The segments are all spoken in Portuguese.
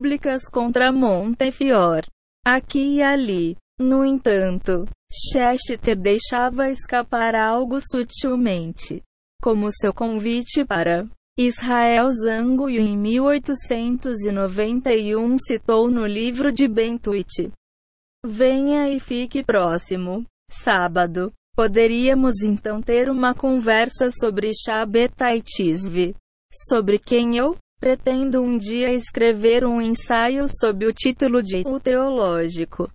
públicas contra Montefiore. Aqui e ali. No entanto, Chester deixava escapar algo sutilmente, como seu convite para Israel Zango em 1891 citou no livro de Bentuit. Venha e fique próximo. Sábado. Poderíamos então ter uma conversa sobre Shabbatai Tisvi. Sobre quem eu pretendo um dia escrever um ensaio sob o título de O Teológico.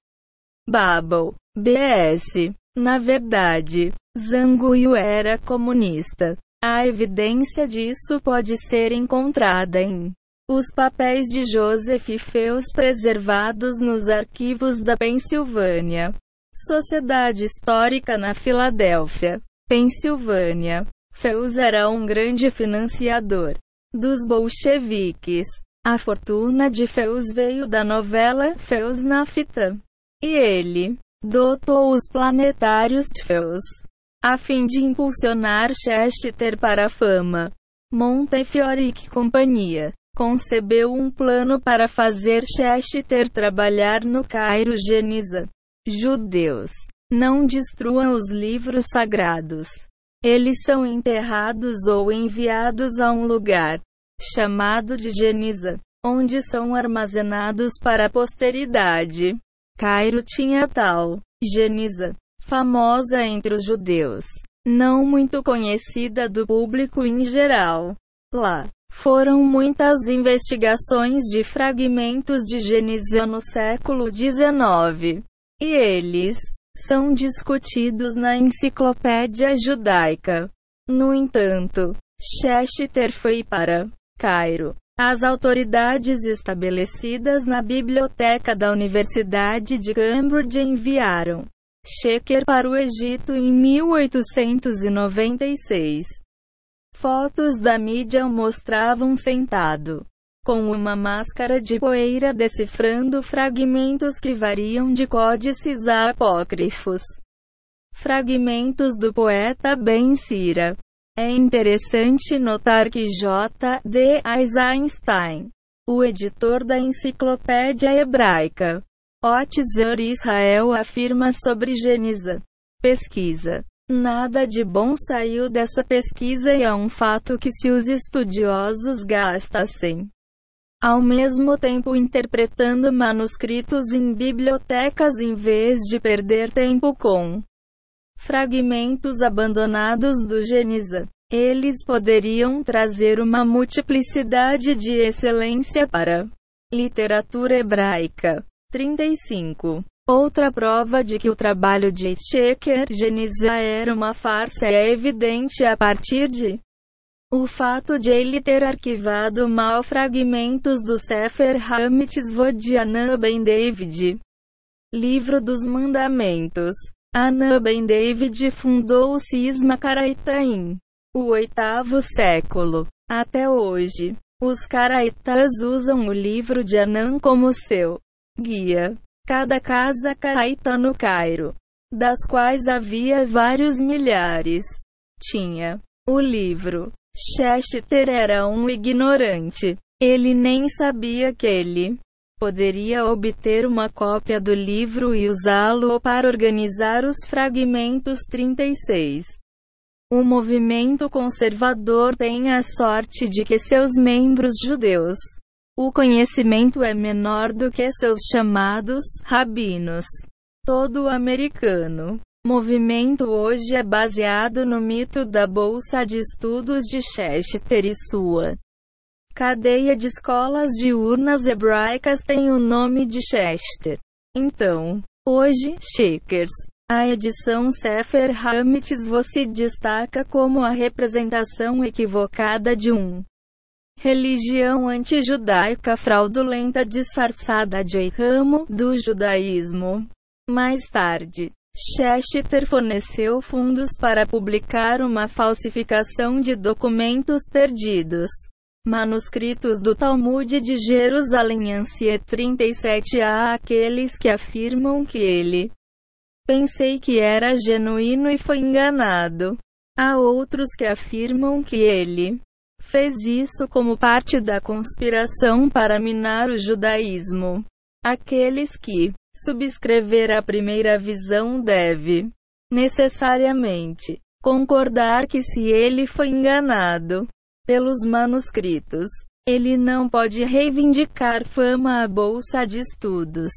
Babel. BS. Na verdade, Zanguio era comunista. A evidência disso pode ser encontrada em os papéis de Joseph Feus preservados nos arquivos da Pensilvânia. Sociedade Histórica na Filadélfia, Pensilvânia. Feus era um grande financiador dos bolcheviques. A fortuna de Feus veio da novela Feus na fita. E ele dotou os planetários Feus a fim de impulsionar Chester para a fama. Montefiore e companhia concebeu um plano para fazer Chester trabalhar no Cairo Geniza. Judeus, não destruam os livros sagrados. Eles são enterrados ou enviados a um lugar chamado de Geniza, onde são armazenados para a posteridade. Cairo tinha tal Geniza famosa entre os judeus, não muito conhecida do público em geral. Lá foram muitas investigações de fragmentos de Gênesis no século XIX. E eles são discutidos na Enciclopédia Judaica. No entanto, Chester foi para Cairo. As autoridades estabelecidas na biblioteca da Universidade de Cambridge enviaram Sheker para o Egito em 1896. Fotos da mídia mostravam sentado, com uma máscara de poeira decifrando fragmentos que variam de códices a apócrifos. Fragmentos do poeta Ben Sira. É interessante notar que J. D. Einstein, o editor da Enciclopédia Hebraica, Otzer Israel afirma sobre Geniza. Pesquisa. Nada de bom saiu dessa pesquisa e é um fato que se os estudiosos gastassem ao mesmo tempo interpretando manuscritos em bibliotecas em vez de perder tempo com fragmentos abandonados do Geniza. Eles poderiam trazer uma multiplicidade de excelência para literatura hebraica. 35. Outra prova de que o trabalho de Checker Geniza era uma farsa é evidente a partir de o fato de ele ter arquivado mal fragmentos do Sefer HaMitzvot de Anã Ben David. Livro dos Mandamentos. Anã Ben David fundou o cisma Caraitaim. O oitavo século. Até hoje, os caraitas usam o livro de Anã como seu guia. Cada casa caraita no Cairo, das quais havia vários milhares, tinha o livro. Chester era um ignorante. Ele nem sabia que ele poderia obter uma cópia do livro e usá-lo para organizar os fragmentos 36. O movimento conservador tem a sorte de que seus membros judeus o conhecimento é menor do que seus chamados rabinos. Todo americano movimento hoje é baseado no mito da Bolsa de Estudos de Chester e sua cadeia de escolas diurnas hebraicas tem o nome de Chester. Então, hoje, Shakers, a edição Sefer HaMitzvot se destaca como a representação equivocada de um religião antijudaica fraudulenta disfarçada de ramo do judaísmo. Mais tarde, Chester forneceu fundos para publicar uma falsificação de documentos perdidos. Manuscritos do Talmud de Jerusalém Ansia 37 a aqueles que afirmam que ele pensei que era genuíno e foi enganado. Há outros que afirmam que ele fez isso como parte da conspiração para minar o judaísmo. Aqueles que subscrever a primeira visão deve necessariamente concordar que se ele foi enganado pelos manuscritos, ele não pode reivindicar fama à bolsa de estudos.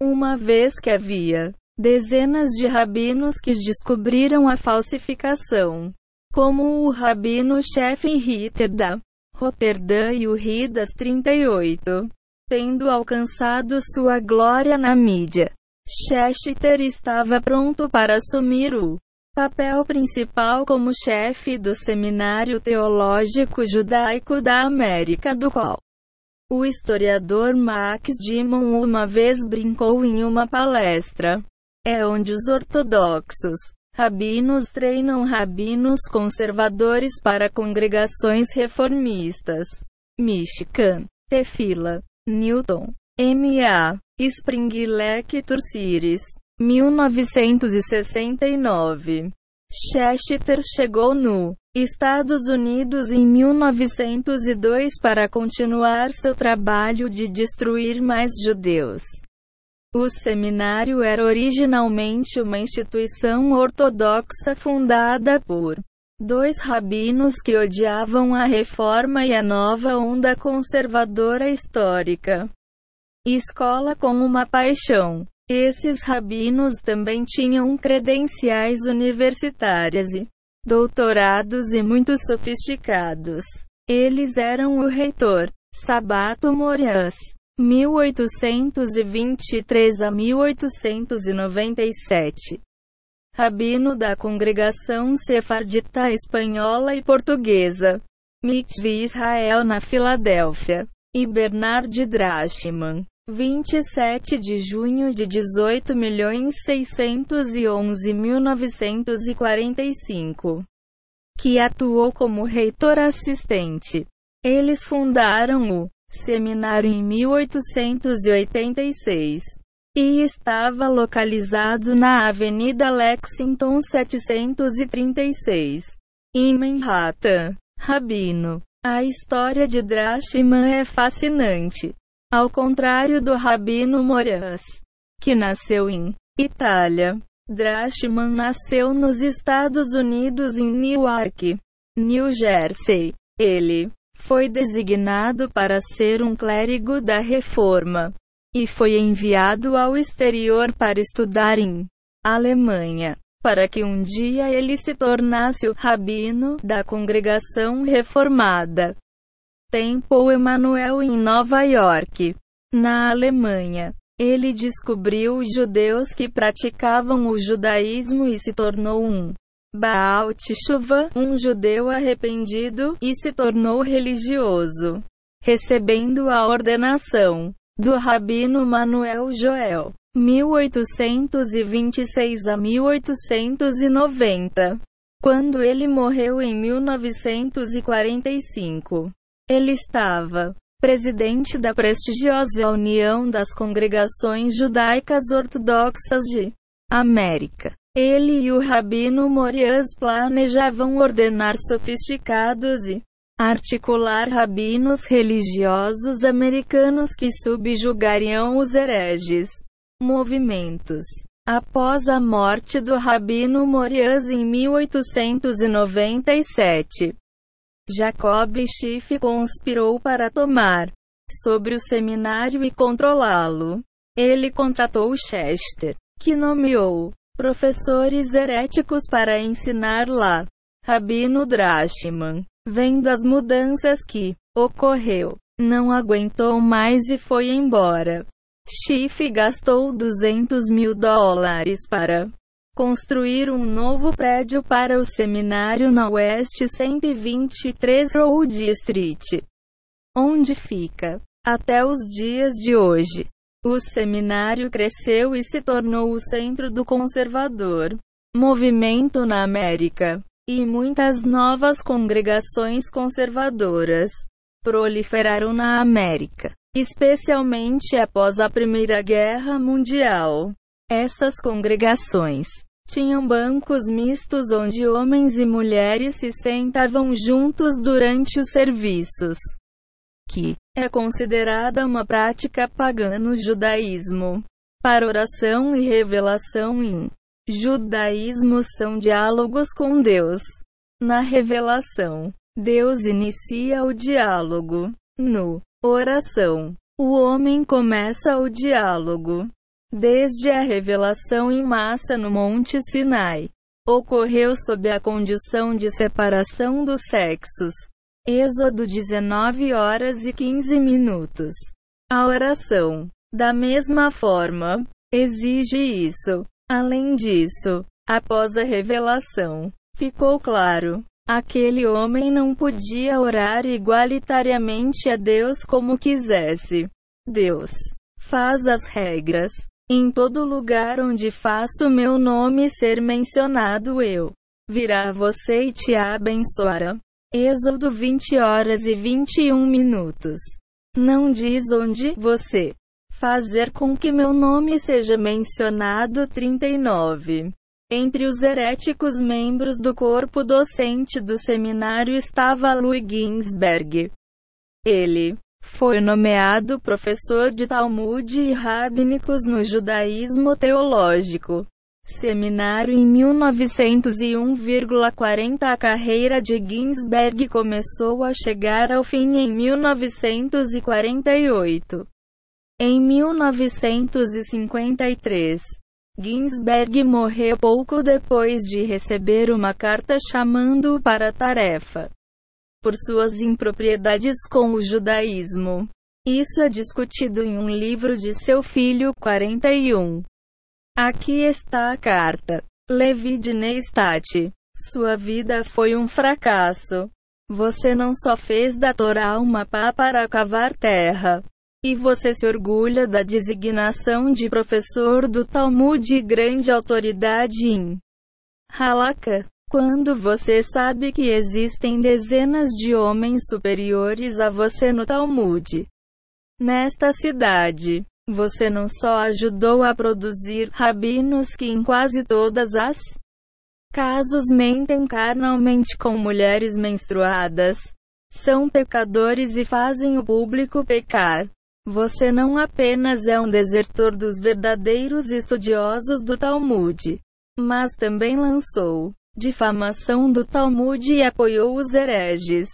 Uma vez que havia dezenas de rabinos que descobriram a falsificação, como o rabino-chefe Ritter da Roterdã e o Ridas 38, tendo alcançado sua glória na mídia. Schechter estava pronto para assumir o papel principal como chefe do Seminário Teológico Judaico da América do qual o historiador Max Dimon uma vez brincou em uma palestra. É onde os ortodoxos rabinos treinam rabinos conservadores para congregações reformistas. Michigan, Tefila, Newton, M.A. Spring Lecture Series, 1969. Schechter chegou no Estados Unidos em 1902 para continuar seu trabalho de destruir mais judeus. O seminário era originalmente uma instituição ortodoxa fundada por dois rabinos que odiavam a reforma e a nova onda conservadora histórica. Escola com uma paixão. Esses rabinos também tinham credenciais universitárias e doutorados e muito sofisticados. Eles eram o reitor, Sabato Morias, 1823 a 1897. Rabino da congregação sefardita espanhola e portuguesa. Mikvi Israel na Filadélfia. E Bernard Drachman. 27 de junho de 18.611.945. Que atuou como reitor assistente. Eles fundaram o seminário em 1886 e estava localizado na Avenida Lexington 736, em Manhattan. Rabino. A história de Drashman é fascinante. Ao contrário do Rabino Moras, que nasceu em Itália, Drashman nasceu nos Estados Unidos em Newark, New Jersey. Ele foi designado para ser um clérigo da Reforma e foi enviado ao exterior para estudar em Alemanha, para que um dia ele se tornasse o rabino da congregação reformada. Tempo Emanuel em Nova York, na Alemanha. Ele descobriu os judeus que praticavam o judaísmo e se tornou um Baal Teshuvah, um judeu arrependido, e se tornou religioso, recebendo a ordenação do Rabino Manuel Joel, 1826 a 1890. Quando ele morreu em 1945, ele estava presidente da prestigiosa União das Congregações Judaicas Ortodoxas de América. Ele e o Rabino Morias planejavam ordenar sofisticados e articular rabinos religiosos americanos que subjugariam os hereges. Movimentos. Após a morte do Rabino Morias em 1897, Jacob Schiff conspirou para tomar sobre o seminário e controlá-lo. Ele contratou Chester, que nomeou professores heréticos para ensinar lá. Rabino Drashman, vendo as mudanças que ocorreu, não aguentou mais e foi embora. Schiff gastou 200 mil dólares para construir um novo prédio para o seminário na West 123 Road Street, onde fica, até os dias de hoje, o seminário cresceu e se tornou o centro do conservador movimento na América, e muitas novas congregações conservadoras proliferaram na América, especialmente após a Primeira Guerra Mundial. Essas congregações tinham bancos mistos onde homens e mulheres se sentavam juntos durante os serviços, que é considerada uma prática pagã no judaísmo. Para oração e revelação em judaísmo são diálogos com Deus. Na revelação, Deus inicia o diálogo. No oração, o homem começa o diálogo. Desde a revelação em massa no Monte Sinai, ocorreu sob a condição de separação dos sexos. Êxodo 19 horas e 15 minutos. A oração, da mesma forma, exige isso. Além disso, após a revelação, ficou claro Aquele homem não podia orar igualitariamente a Deus como quisesse. Deus faz as regras. Em todo lugar onde faço meu nome ser mencionado, eu virá você e te abençoará. Êxodo 20 horas e 21 minutos. Não diz onde você fazer com que meu nome seja mencionado 39. Entre os heréticos membros do corpo docente do seminário estava Louis Ginsberg. Ele foi nomeado professor de Talmud e rabínicos no judaísmo teológico. Seminário em 1901,40 A carreira de Ginsberg começou a chegar ao fim em 1948. Em 1953, Ginsberg morreu pouco depois de receber uma carta chamando-o para a tarefa por suas impropriedades com o judaísmo. Isso é discutido em um livro de seu filho 41. Aqui está a carta. Levi de Neistat. Sua vida foi um fracasso. Você não só fez da Torá uma pá para cavar terra, e você se orgulha da designação de professor do Talmud e grande autoridade em Halakha. Quando você sabe que existem dezenas de homens superiores a você no Talmud. Nesta cidade, você não só ajudou a produzir rabinos que em quase todas as casos mentem carnalmente com mulheres menstruadas, são pecadores e fazem o público pecar. Você não apenas é um desertor dos verdadeiros estudiosos do Talmud, mas também lançou difamação do Talmud e apoiou os hereges.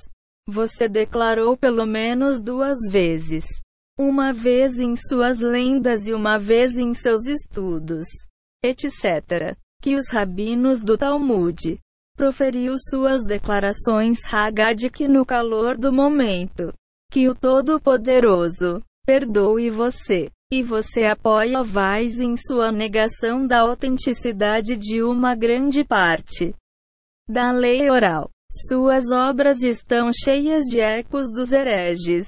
Você declarou pelo menos duas vezes, uma vez em suas lendas e uma vez em seus estudos, etc., que os rabinos do Talmud proferiu suas declarações Haggadik no calor do momento, que o Todo-Poderoso perdoe você. E você apoia Vais em sua negação da autenticidade de uma grande parte da lei oral. Suas obras estão cheias de ecos dos hereges.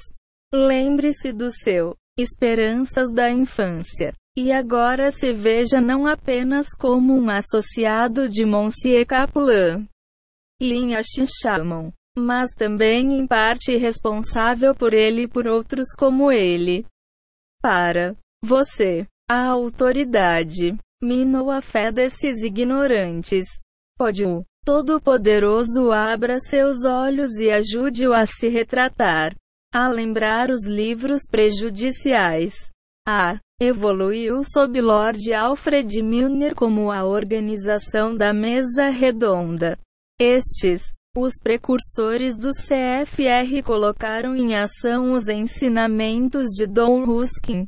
Lembre-se do seu esperanças da infância. E agora se veja não apenas como um associado de Monsieur Kaplan e Inhashi mas também em parte responsável por ele e por outros como ele. Para você, a autoridade minou a fé desses ignorantes. Pode o Todo-Poderoso abra seus olhos e ajude-o a se retratar, a lembrar os livros prejudiciais. A evoluiu sob Lord Alfred Milner como a organização da mesa redonda. Estes os precursores do CFR colocaram em ação os ensinamentos de Don Ruskin.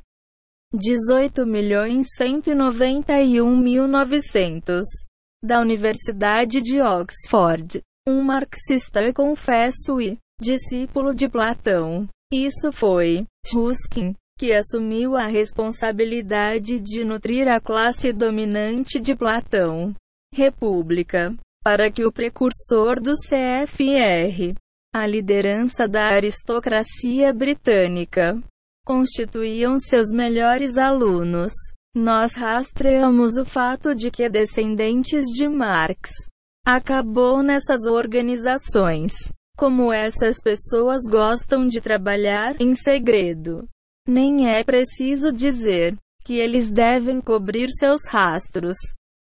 18.191.900 da Universidade de Oxford. Um marxista confesso e discípulo de Platão. Isso foi Ruskin que assumiu a responsabilidade de nutrir a classe dominante de Platão. República para que o precursor do CFR, a liderança da aristocracia britânica, constituíam seus melhores alunos. Nós rastreamos o fato de que descendentes de Marx acabou nessas organizações. Como essas pessoas gostam de trabalhar em segredo. Nem é preciso dizer que eles devem cobrir seus rastros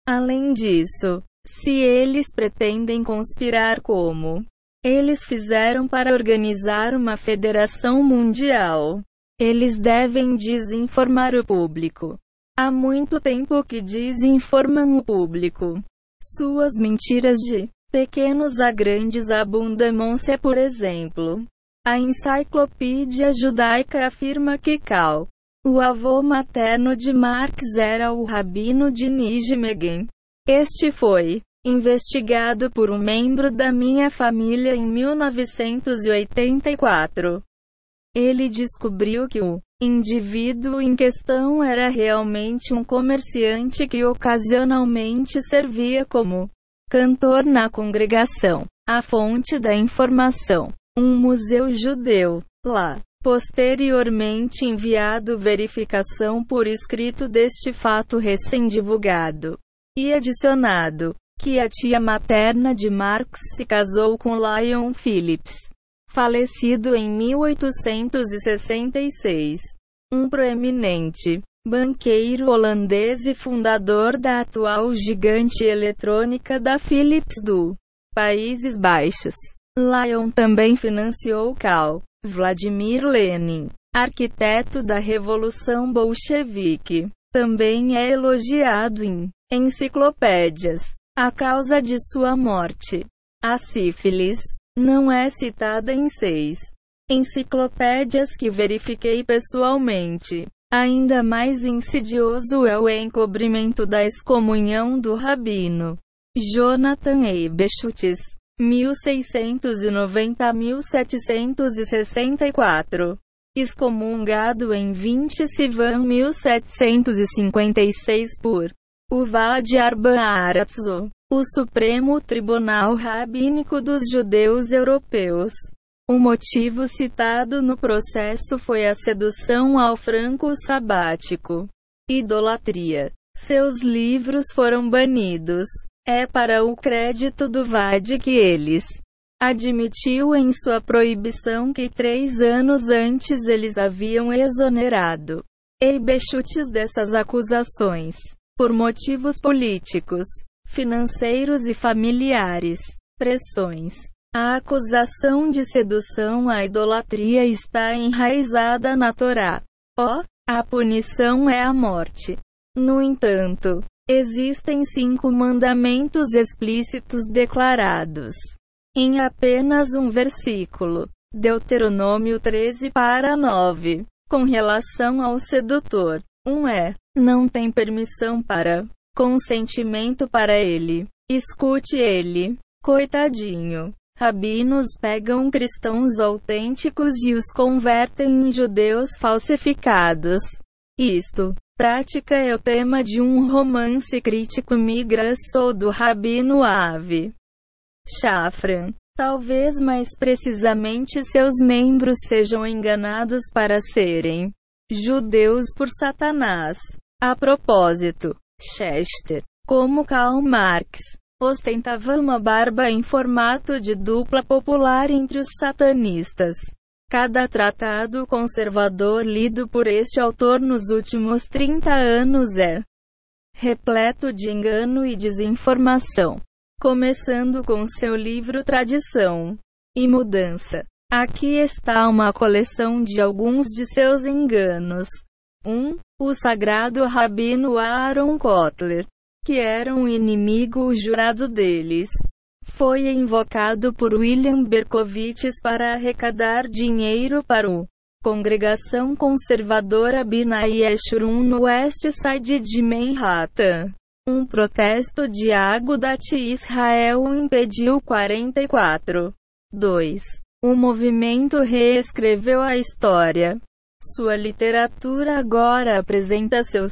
Além disso, se eles pretendem conspirar como eles fizeram para organizar uma federação mundial, eles devem desinformar o público. Há muito tempo que desinformam o público. Suas mentiras de pequenos a grandes abundam-se, por exemplo. A enciclopédia judaica afirma que Cal, o avô materno de Marx, era o rabino de Nijmegen. Este foi investigado por um membro da minha família em 1984. Ele descobriu que o indivíduo em questão era realmente um comerciante que ocasionalmente servia como cantor na congregação. A fonte da informação: um museu judeu. Lá, posteriormente enviado verificação por escrito deste fato recém-divulgado. E adicionado que a tia materna de Marx se casou com Lyon Phillips, falecido em 1866. Um proeminente banqueiro holandês e fundador da atual gigante eletrônica da Philips do Países Baixos. Lyon também financiou Karl Vladimir Lenin, arquiteto da Revolução Bolchevique. Também é elogiado em enciclopédias. A causa de sua morte, a sífilis, não é citada em seis enciclopédias que verifiquei pessoalmente. Ainda mais insidioso é o encobrimento da excomunhão do rabino Jonathan Eibeschutz, 1690-1764. Excomungado em 20 Sivan 1756 por Uvad Arban Aratzo, o Supremo Tribunal Rabínico dos Judeus Europeus. O motivo citado no processo foi a sedução ao franco sabático. Idolatria. Seus livros foram banidos. É para o crédito do VAD que eles admitiu em sua proibição que três anos antes eles haviam exonerado Eibechutes dessas acusações, por motivos políticos, financeiros e familiares, pressões a acusação de sedução à idolatria está enraizada na Torá. Ó, oh, a punição é a morte. No entanto, existem cinco mandamentos explícitos declarados em apenas um versículo. Deuteronômio 13 para 9. Com relação ao sedutor, um é: não tem permissão para consentimento para ele. Escute ele, coitadinho. Rabinos pegam cristãos autênticos e os convertem em judeus falsificados. Isto, prática é o tema de um romance crítico migraçou do Rabino Ave. Shafran. Talvez mais precisamente seus membros sejam enganados para serem judeus por Satanás. A propósito, Chester, como Karl Marx, ostentava uma barba em formato de dupla popular entre os satanistas. Cada tratado conservador lido por este autor nos últimos 30 anos é repleto de engano e desinformação. Começando com seu livro Tradição e Mudança. Aqui está uma coleção de alguns de seus enganos. 1. Um, o sagrado rabino Aaron Kotler que era um inimigo jurado deles. Foi invocado por William Berkowitz para arrecadar dinheiro para o Congregação Conservadora Binai Yeshurun no West Side de Manhattan. Um protesto de Agudat Israel impediu 44. 2. O movimento reescreveu a história. Sua literatura agora apresenta seus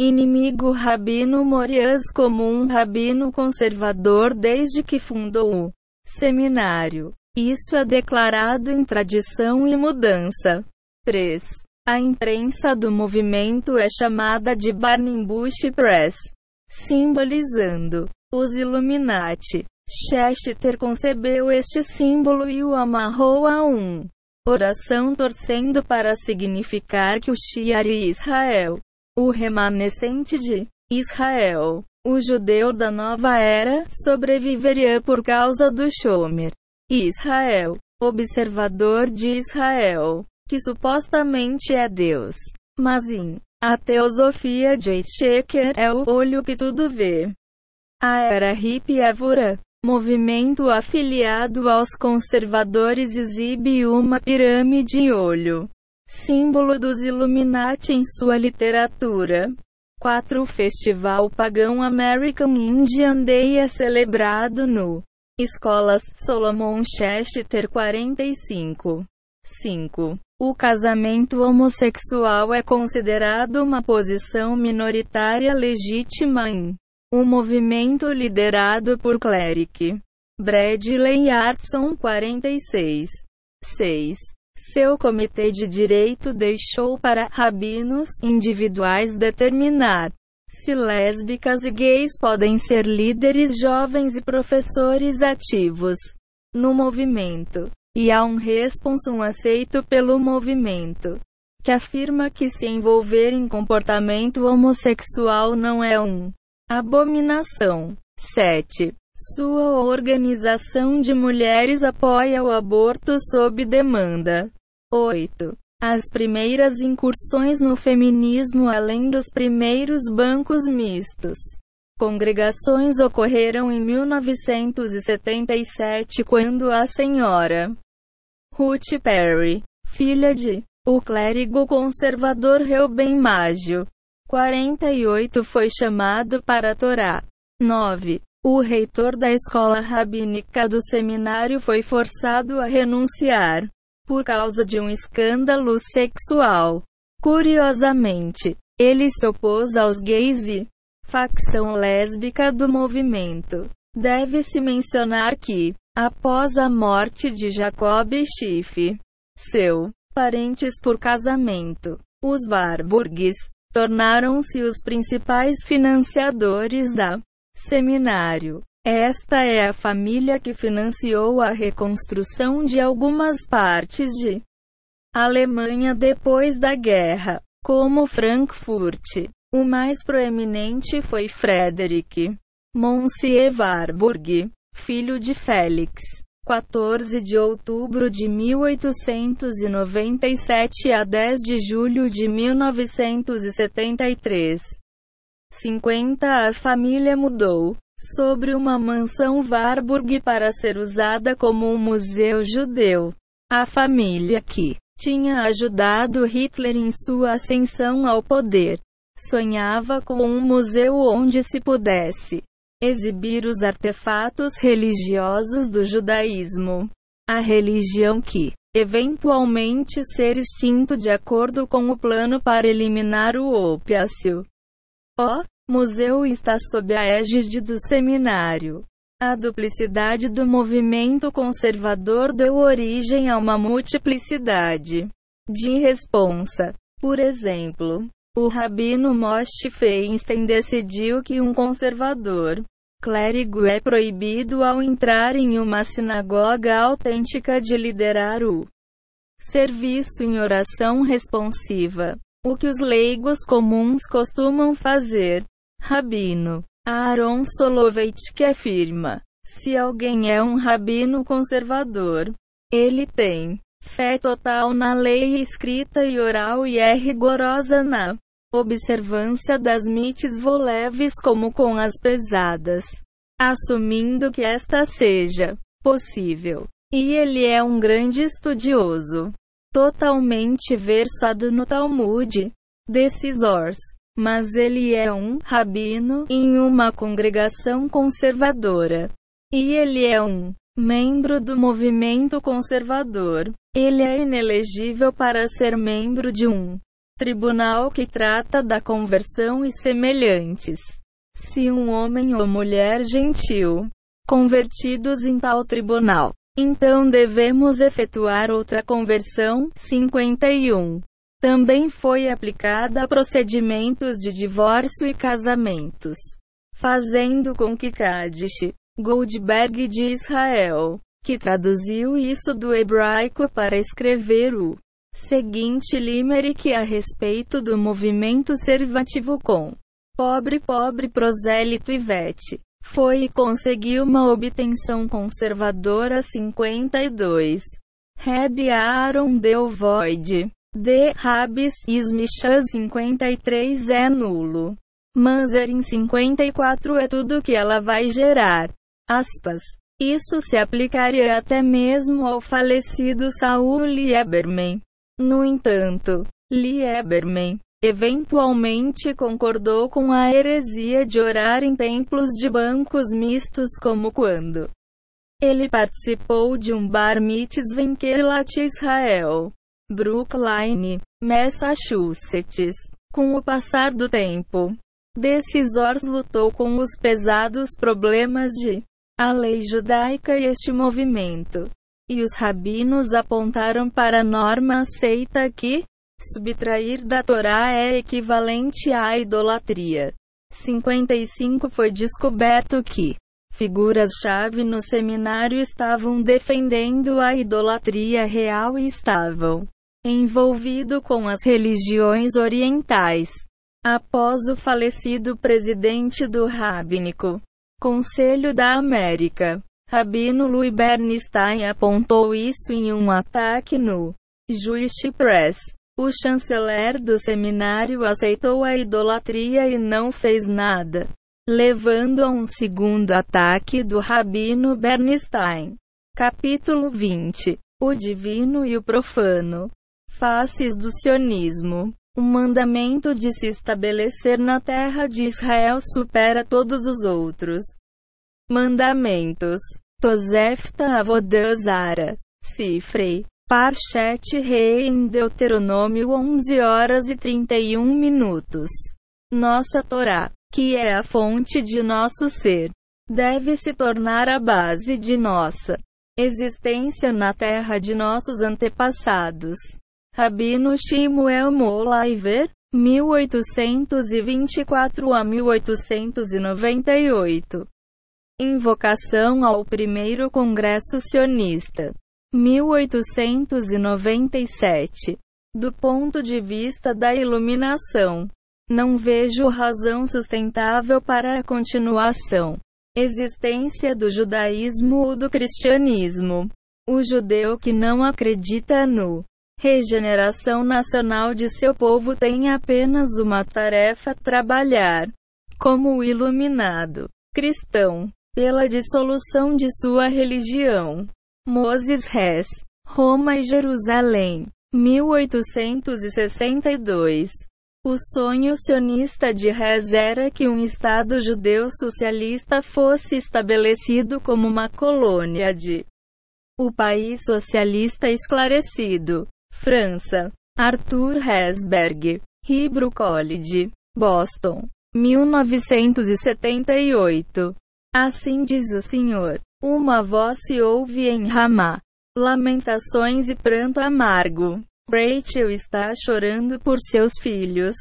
inimigo Rabino Morias como um rabino conservador desde que fundou o seminário. Isso é declarado em tradição e mudança. 3. A imprensa do movimento é chamada de Barnum Bush Press, simbolizando os Illuminati. Chester concebeu este símbolo e o amarrou a um oração torcendo para significar que o Shiari Israel o remanescente de Israel o judeu da nova era, sobreviveria por causa do Shomer. Israel, observador de Israel, que supostamente é Deus. Mas em a teosofia de Sheker é o olho que tudo vê. A era hippie évora, movimento afiliado aos conservadores exibe uma pirâmide olho, símbolo dos Illuminati em sua literatura. 4. O Festival Pagão American Indian Day é celebrado no Escolas Solomon Chester 45. 5. O casamento homossexual é considerado uma posição minoritária legítima em um movimento liderado por Cleric Bradley Artson 46. 6. Seu comitê de direito deixou para rabinos individuais determinar se lésbicas e gays podem ser líderes jovens e professores ativos no movimento. E há um responsum aceito pelo movimento, que afirma que se envolver em comportamento homossexual não é um abominação. 7. Sua organização de mulheres apoia o aborto sob demanda. 8. As primeiras incursões no feminismo além dos primeiros bancos mistos congregações ocorreram em 1977 quando a senhora Ruth Perry, filha de o clérigo conservador Reuben Maggio, 48 foi chamado para a Torá. 9. O reitor da escola rabínica do seminário foi forçado a renunciar por causa de um escândalo sexual. Curiosamente, ele se opôs aos gays e facção lésbica do movimento. Deve-se mencionar que, após a morte de Jacob Schiff, seu parentes por casamento, os Warburgs, tornaram-se os principais financiadores da seminário. Esta é a família que financiou a reconstrução de algumas partes de Alemanha depois da guerra, como Frankfurt, o mais proeminente foi Frederick Monsieur Warburg, filho de Félix. 14 de outubro de 1897 a 10 de julho de 1973. 50 A família mudou sobre uma mansão Warburg para ser usada como um museu judeu. A família que tinha ajudado Hitler em sua ascensão ao poder sonhava com um museu onde se pudesse exibir os artefatos religiosos do judaísmo. A religião que, eventualmente, ser extinto de acordo com o plano para eliminar o opiáceo. O museu está sob a égide do seminário. A duplicidade do movimento conservador deu origem a uma multiplicidade de responsa. Por exemplo, o rabino Moshe Feinstein decidiu que um conservador clérigo é proibido ao entrar em uma sinagoga autêntica de liderar o serviço em oração responsiva, o que os leigos comuns costumam fazer. Rabino Aaron Soloveitch afirma: se alguém é um rabino conservador, ele tem fé total na lei escrita e oral e é rigorosa na observância das mitzvot leves como com as pesadas, assumindo que esta seja possível. E ele é um grande estudioso, totalmente versado no Talmud, decisors, mas ele é um rabino em uma congregação conservadora. E ele é um membro do movimento conservador. Ele é inelegível para ser membro de um tribunal que trata da conversão e semelhantes. Se um homem ou mulher gentil convertidos em tal tribunal, então devemos efetuar outra conversão. 51. Também foi aplicada a procedimentos de divórcio e casamentos, fazendo com que Kadish Goldberg de Israel, que traduziu isso do hebraico para escrever o seguinte limerick a respeito do movimento servativo com Pobre, pobre prosélito Ivete. Foi e conseguiu uma obtenção conservadora 52. Reb Aaron deu void. De Rabis Ismichas 53 é nulo. Manzerin 54 é tudo que ela vai gerar. Aspas. Isso se aplicaria até mesmo ao falecido Saul Lieberman. No entanto, Lieberman eventualmente concordou com a heresia de orar em templos de bancos mistos como quando ele participou de um bar mitzvah em Kelat Israel, Brookline, Massachusetts. Com o passar do tempo, Decisors lutou com os pesados problemas de a lei judaica e este movimento. E os rabinos apontaram para a norma aceita que subtrair da Torá é equivalente à idolatria. 55 Foi descoberto que figuras-chave no seminário estavam defendendo a idolatria real e estavam envolvido com as religiões orientais. Após o falecido presidente do Rabínico Conselho da América, Rabino Louis Bernstein apontou isso em um ataque no Jewish Press. O chanceler do seminário aceitou a idolatria e não fez nada, levando a um segundo ataque do Rabino Bernstein. Capítulo 20 O Divino e o Profano Faces do Sionismo o mandamento de se estabelecer na terra de Israel supera todos os outros mandamentos. Tosefta Avodazara. Cifrei. Parchet Rei em Deuteronômio 11 horas e 31 minutos. Nossa Torá, que é a fonte de nosso ser, deve se tornar a base de nossa existência na terra de nossos antepassados. Rabino Shimuel Molaiver, 1824 a 1898. Invocação ao primeiro Congresso Sionista. 1897. Do ponto de vista da iluminação, não vejo razão sustentável para a continuação. Existência do judaísmo ou do cristianismo. O judeu que não acredita no regeneração nacional de seu povo tem apenas uma tarefa: trabalhar como iluminado cristão pela dissolução de sua religião. Moses Hess, Roma e Jerusalém, 1862. O sonho sionista de Hess era que um Estado judeu socialista fosse estabelecido como uma colônia de o país socialista esclarecido. França. Arthur Hesberg. Hebrew College. Boston. 1978. Assim diz o Senhor. Uma voz se ouve em Ramá. Lamentações e pranto amargo. Rachel está chorando por seus filhos.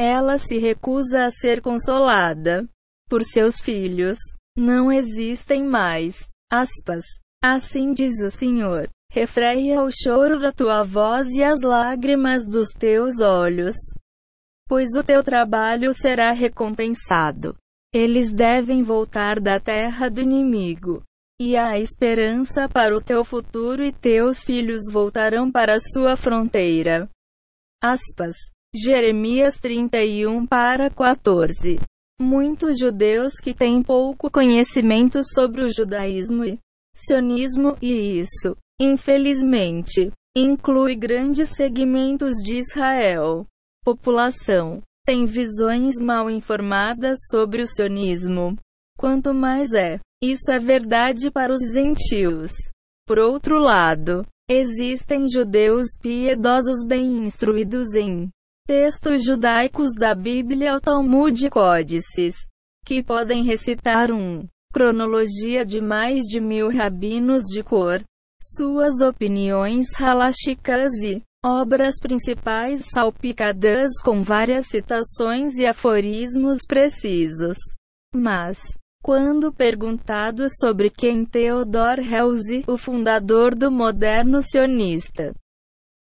Ela se recusa a ser consolada. Por seus filhos. Não existem mais. Aspas. Assim diz o Senhor. Refreia o choro da tua voz e as lágrimas dos teus olhos. Pois o teu trabalho será recompensado. Eles devem voltar da terra do inimigo. E há esperança para o teu futuro e teus filhos voltarão para a sua fronteira. Aspas. Jeremias 31 para 14. Muitos judeus que têm pouco conhecimento sobre o judaísmo e sionismo, e isso, infelizmente, inclui grandes segmentos de Israel. População tem visões mal informadas sobre o sionismo. Quanto mais é, isso é verdade para os gentios. Por outro lado, existem judeus piedosos bem instruídos em textos judaicos da Bíblia ou Talmud e códices, que podem recitar um cronologia de mais de mil rabinos de cor, suas opiniões halachicas e Obras principais salpicadas com várias citações e aforismos precisos. Mas, quando perguntado sobre quem Theodor Herzl, o fundador do moderno sionista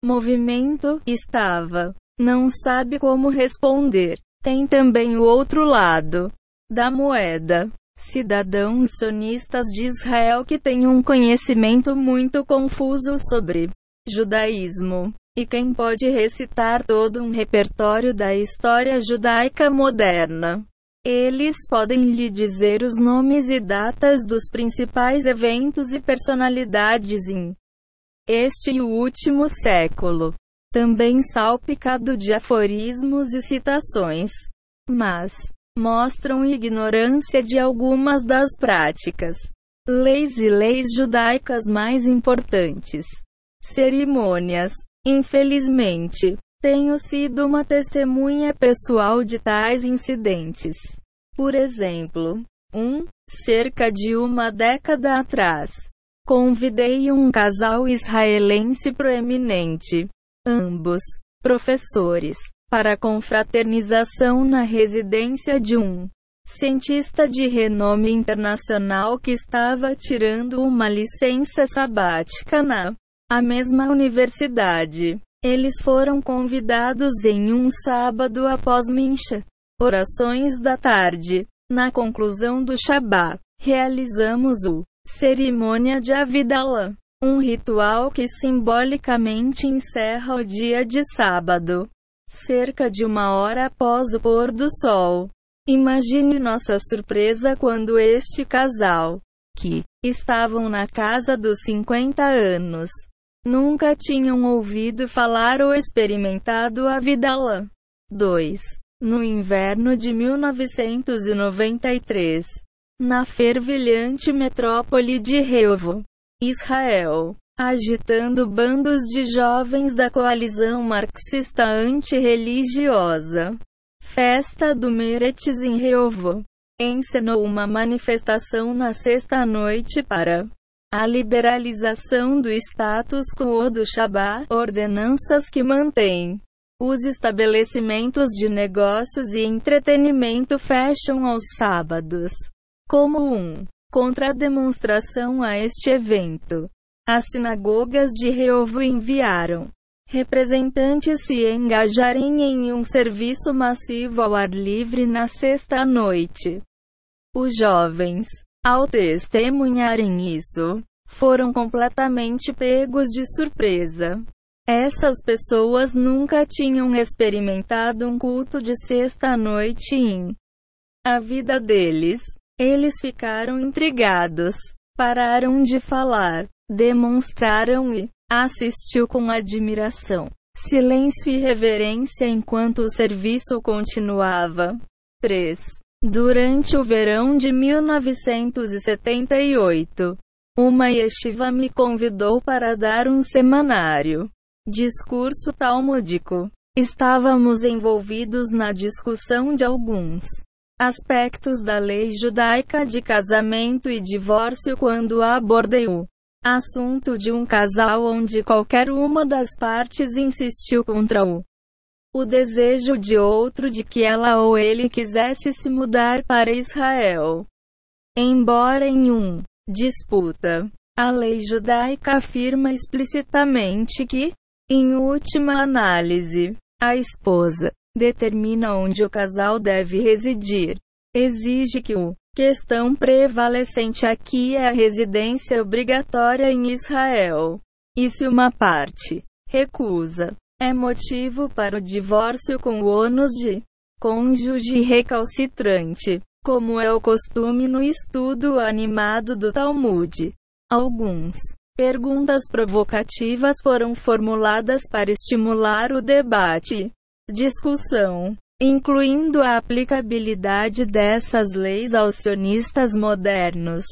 movimento, estava, não sabe como responder. Tem também o outro lado da moeda. Cidadãos sionistas de Israel que têm um conhecimento muito confuso sobre judaísmo. E quem pode recitar todo um repertório da história judaica moderna? Eles podem lhe dizer os nomes e datas dos principais eventos e personalidades em este e o último século. Também salpicado de aforismos e citações. Mas mostram ignorância de algumas das práticas, leis e leis judaicas mais importantes. Cerimônias, Infelizmente, tenho sido uma testemunha pessoal de tais incidentes. Por exemplo, um, cerca de uma década atrás, convidei um casal israelense proeminente, ambos professores, para confraternização na residência de um cientista de renome internacional que estava tirando uma licença sabática na a mesma universidade. Eles foram convidados em um sábado após Mincha, orações da tarde. Na conclusão do Shabá, realizamos o cerimônia de Avidalã, um ritual que simbolicamente encerra o dia de sábado, cerca de uma hora após o pôr do sol. Imagine nossa surpresa quando este casal, que estavam na casa dos 50 anos, Nunca tinham ouvido falar ou experimentado a vida lã. 2. No inverno de 1993, na fervilhante metrópole de Reuvo, Israel, agitando bandos de jovens da coalizão marxista antirreligiosa. Festa do Meretz em Reuvo encenou uma manifestação na sexta noite para a liberalização do status quo do Shabá, ordenanças que mantêm os estabelecimentos de negócios e entretenimento fecham aos sábados. Como um contra-demonstração a este evento, as sinagogas de Reovo enviaram representantes se engajarem em um serviço massivo ao ar livre na sexta noite. Os jovens ao testemunharem isso, foram completamente pegos de surpresa. Essas pessoas nunca tinham experimentado um culto de sexta-noite em a vida deles. Eles ficaram intrigados, pararam de falar, demonstraram e assistiu com admiração, silêncio e reverência enquanto o serviço continuava. 3. Durante o verão de 1978, uma yeshiva me convidou para dar um semanário. Discurso talmúdico. Estávamos envolvidos na discussão de alguns aspectos da lei judaica de casamento e divórcio quando abordei o assunto de um casal onde qualquer uma das partes insistiu contra o o desejo de outro de que ela ou ele quisesse se mudar para Israel. Embora em um disputa, a lei judaica afirma explicitamente que, em última análise, a esposa determina onde o casal deve residir. Exige que o questão prevalecente aqui é a residência obrigatória em Israel. E se uma parte recusa é motivo para o divórcio com o ônus de cônjuge recalcitrante, como é o costume no estudo animado do Talmud. Alguns perguntas provocativas foram formuladas para estimular o debate, discussão, incluindo a aplicabilidade dessas leis aos sionistas modernos.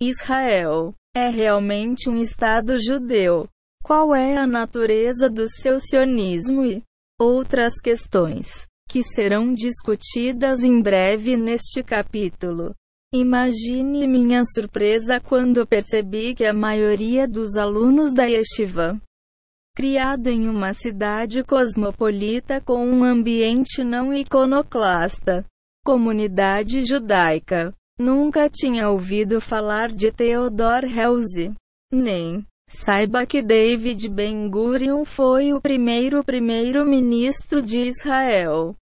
Israel é realmente um Estado judeu. Qual é a natureza do seu sionismo e outras questões que serão discutidas em breve neste capítulo. Imagine minha surpresa quando percebi que a maioria dos alunos da yeshiva, criado em uma cidade cosmopolita com um ambiente não iconoclasta, comunidade judaica, nunca tinha ouvido falar de Theodor Herzl, nem Saiba que David Ben-Gurion foi o primeiro primeiro-ministro de Israel.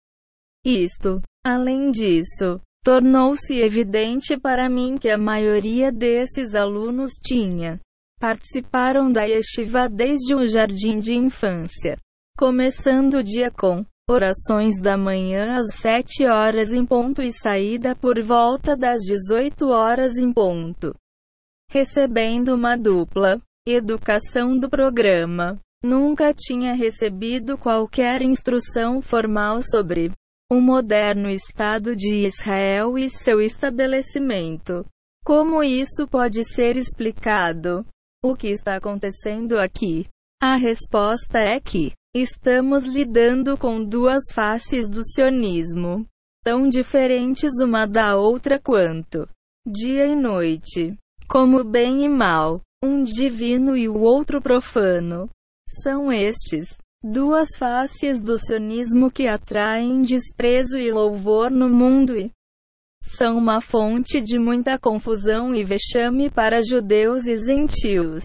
Isto, além disso, tornou-se evidente para mim que a maioria desses alunos tinha participaram da yeshiva desde o jardim de infância, começando o dia com orações da manhã às 7 horas em ponto e saída por volta das 18 horas em ponto, recebendo uma dupla educação do programa. Nunca tinha recebido qualquer instrução formal sobre o moderno Estado de Israel e seu estabelecimento. Como isso pode ser explicado? O que está acontecendo aqui? A resposta é que estamos lidando com duas faces do sionismo, tão diferentes uma da outra quanto dia e noite, como bem e mal, um divino e o outro profano. São estes duas faces do sionismo que atraem desprezo e louvor no mundo e são uma fonte de muita confusão e vexame para judeus e gentios.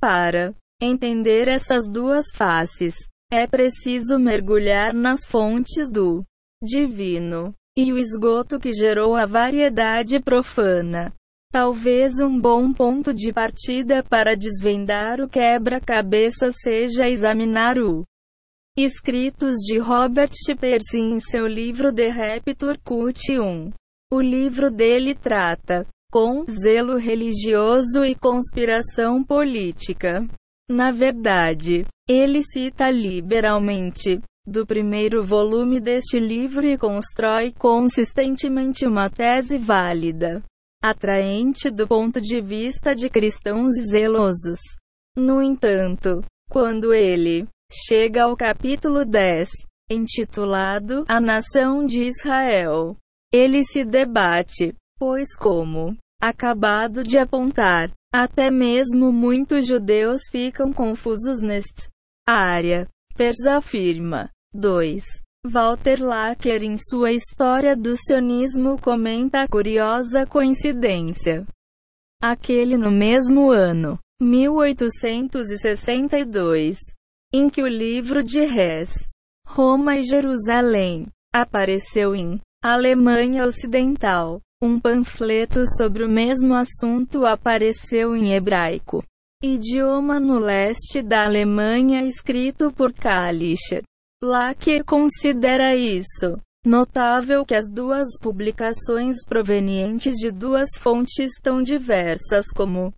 Para entender essas duas faces, é preciso mergulhar nas fontes do divino e o esgoto que gerou a variedade profana. Talvez um bom ponto de partida para desvendar o quebra-cabeça seja examinar o escritos de Robert Percy em seu livro The Rapture Cult 1. O livro dele trata, com zelo religioso e conspiração política. Na verdade, ele cita liberalmente do primeiro volume deste livro e constrói consistentemente uma tese válida atraente do ponto de vista de cristãos zelosos. No entanto, quando ele chega ao capítulo 10, intitulado A Nação de Israel, ele se debate, pois, como acabado de apontar, até mesmo muitos judeus ficam confusos nesta área. Pers afirma. 2. Walter Lacker, em sua História do Sionismo, comenta a curiosa coincidência. Aquele no mesmo ano, 1862, em que o livro de Hess, Roma e Jerusalém, apareceu em Alemanha Ocidental. Um panfleto sobre o mesmo assunto apareceu em hebraico, idioma no leste da Alemanha escrito por Kalisch. Lacker considera isso notável que as duas publicações provenientes de duas fontes tão diversas como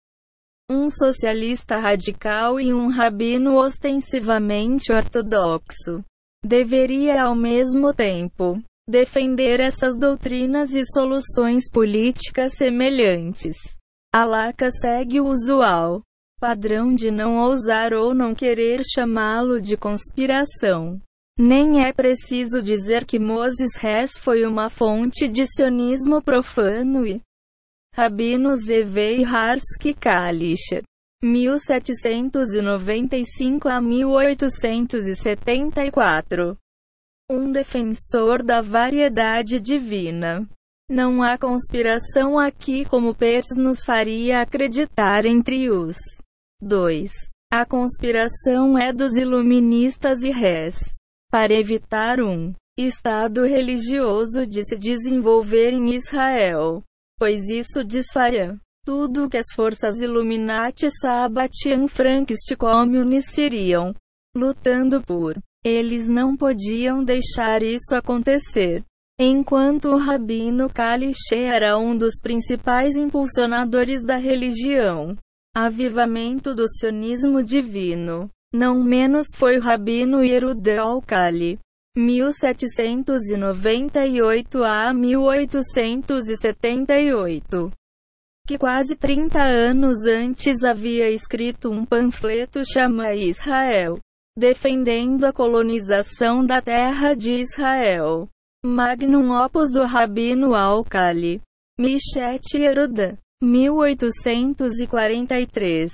um socialista radical e um rabino ostensivamente ortodoxo deveria ao mesmo tempo defender essas doutrinas e soluções políticas semelhantes. Alaca segue o usual padrão de não ousar ou não querer chamá-lo de conspiração. Nem é preciso dizer que Moses Hess foi uma fonte de sionismo profano e Rabino Zevei Harsky Kalish, 1795 a 1874. Um defensor da variedade divina. Não há conspiração aqui como Pers nos faria acreditar entre os dois. A conspiração é dos iluministas e Hess para evitar um Estado religioso de se desenvolver em Israel, pois isso desfaria tudo que as forças Illuminati Sabatian Frankist Communist iriam lutando por. Eles não podiam deixar isso acontecer. Enquanto o Rabino Kaliché era um dos principais impulsionadores da religião, avivamento do sionismo divino, não menos foi o Rabino Yehuda Alcali, 1798 a 1878, que quase 30 anos antes havia escrito um panfleto chamado Israel, defendendo a colonização da terra de Israel. Magnum Opus do Rabino Alcali, Michet Yehuda, 1843.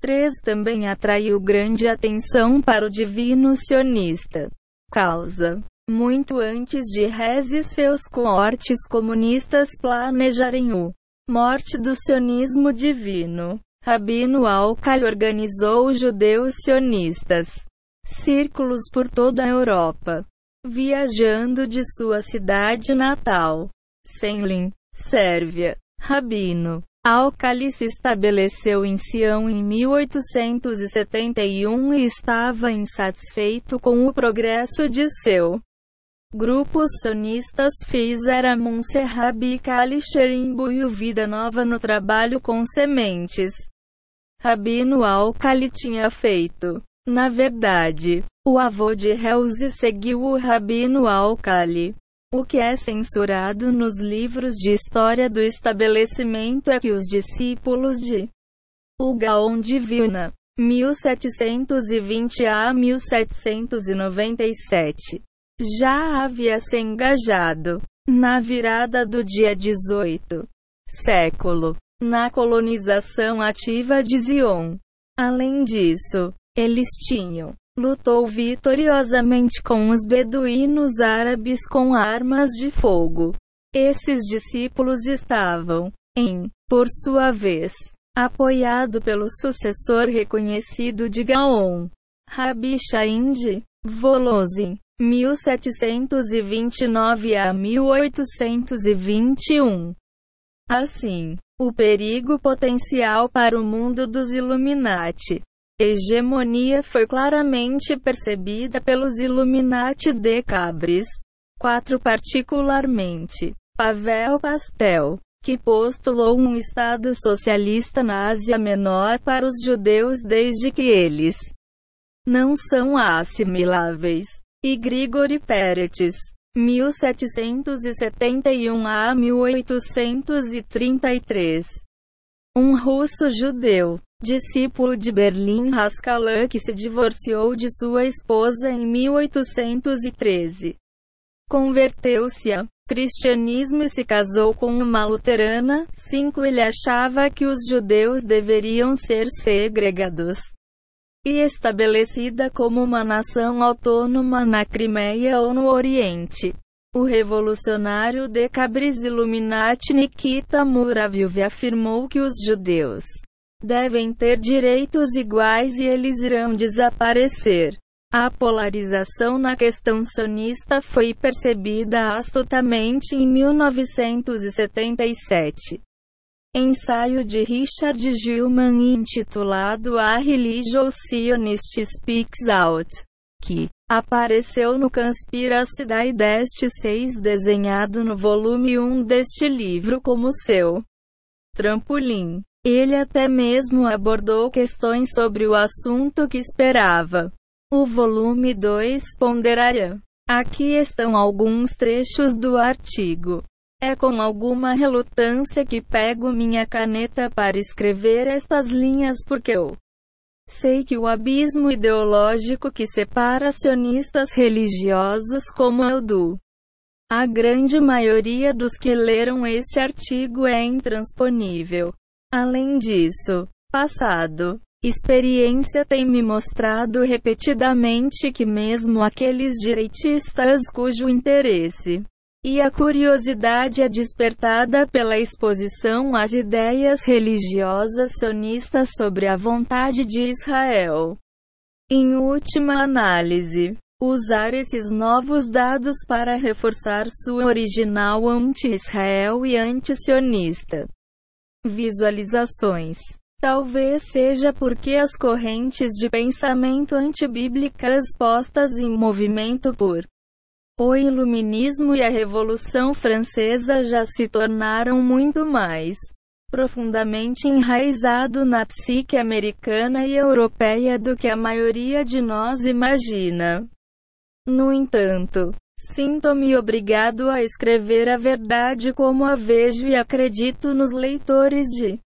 3 também atraiu grande atenção para o divino sionista. Causa. Muito antes de Rez e seus coortes comunistas planejarem o morte do sionismo divino, Rabino Alcal organizou judeus sionistas. Círculos por toda a Europa. viajando de sua cidade natal, Senlin, Sérvia. Rabino Alcali se estabeleceu em Sião em 1871 e estava insatisfeito com o progresso de seu Grupos sonistas fizeram Monserrabi Kali Sherimbu Vida Nova no trabalho com sementes. Rabino Alcali tinha feito. Na verdade, o avô de Helze seguiu o Rabino Alcali. O que é censurado nos livros de história do estabelecimento é que os discípulos de o Gaon de Vilna, 1720 a 1797 já havia se engajado, na virada do dia 18 século, na colonização ativa de Zion. Além disso, eles tinham lutou vitoriosamente com os beduínos árabes com armas de fogo. Esses discípulos estavam, em, por sua vez, apoiado pelo sucessor reconhecido de Gaon, Rabi Shaindi, Volozin, 1729 a 1821. Assim, o perigo potencial para o mundo dos Illuminati. Hegemonia foi claramente percebida pelos Illuminati de Cabres. 4 particularmente, Pavel Pastel, que postulou um Estado socialista na Ásia Menor para os judeus desde que eles não são assimiláveis e Grigori Peretz, 1771 a 1833. Um russo judeu, discípulo de Berlim Haskalah que se divorciou de sua esposa em 1813. Converteu-se a cristianismo e se casou com uma luterana. 5. Ele achava que os judeus deveriam ser segregados e estabelecida como uma nação autônoma na Crimeia ou no Oriente. O revolucionário de Cabris Illuminati Nikita Muravyov afirmou que os judeus devem ter direitos iguais e eles irão desaparecer. A polarização na questão sonista foi percebida astutamente em 1977. Ensaio de Richard Gilman intitulado A Religious Zionist Speaks Out, que apareceu no Conspiracy Digest 6 desenhado no volume 1 deste livro como seu trampolim. Ele até mesmo abordou questões sobre o assunto que esperava. O volume 2 ponderará. Aqui estão alguns trechos do artigo. É com alguma relutância que pego minha caneta para escrever estas linhas porque eu sei que o abismo ideológico que separa sionistas religiosos como eu do a grande maioria dos que leram este artigo é intransponível. Além disso, passado experiência tem me mostrado repetidamente que mesmo aqueles direitistas cujo interesse e a curiosidade é despertada pela exposição às ideias religiosas sionistas sobre a vontade de Israel. Em última análise, usar esses novos dados para reforçar sua original anti-Israel e anti-sionista. Visualizações. Talvez seja porque as correntes de pensamento antibíblicas postas em movimento por o Iluminismo e a Revolução Francesa já se tornaram muito mais profundamente enraizado na psique americana e europeia do que a maioria de nós imagina. No entanto, sinto-me obrigado a escrever a verdade como a vejo e acredito nos leitores de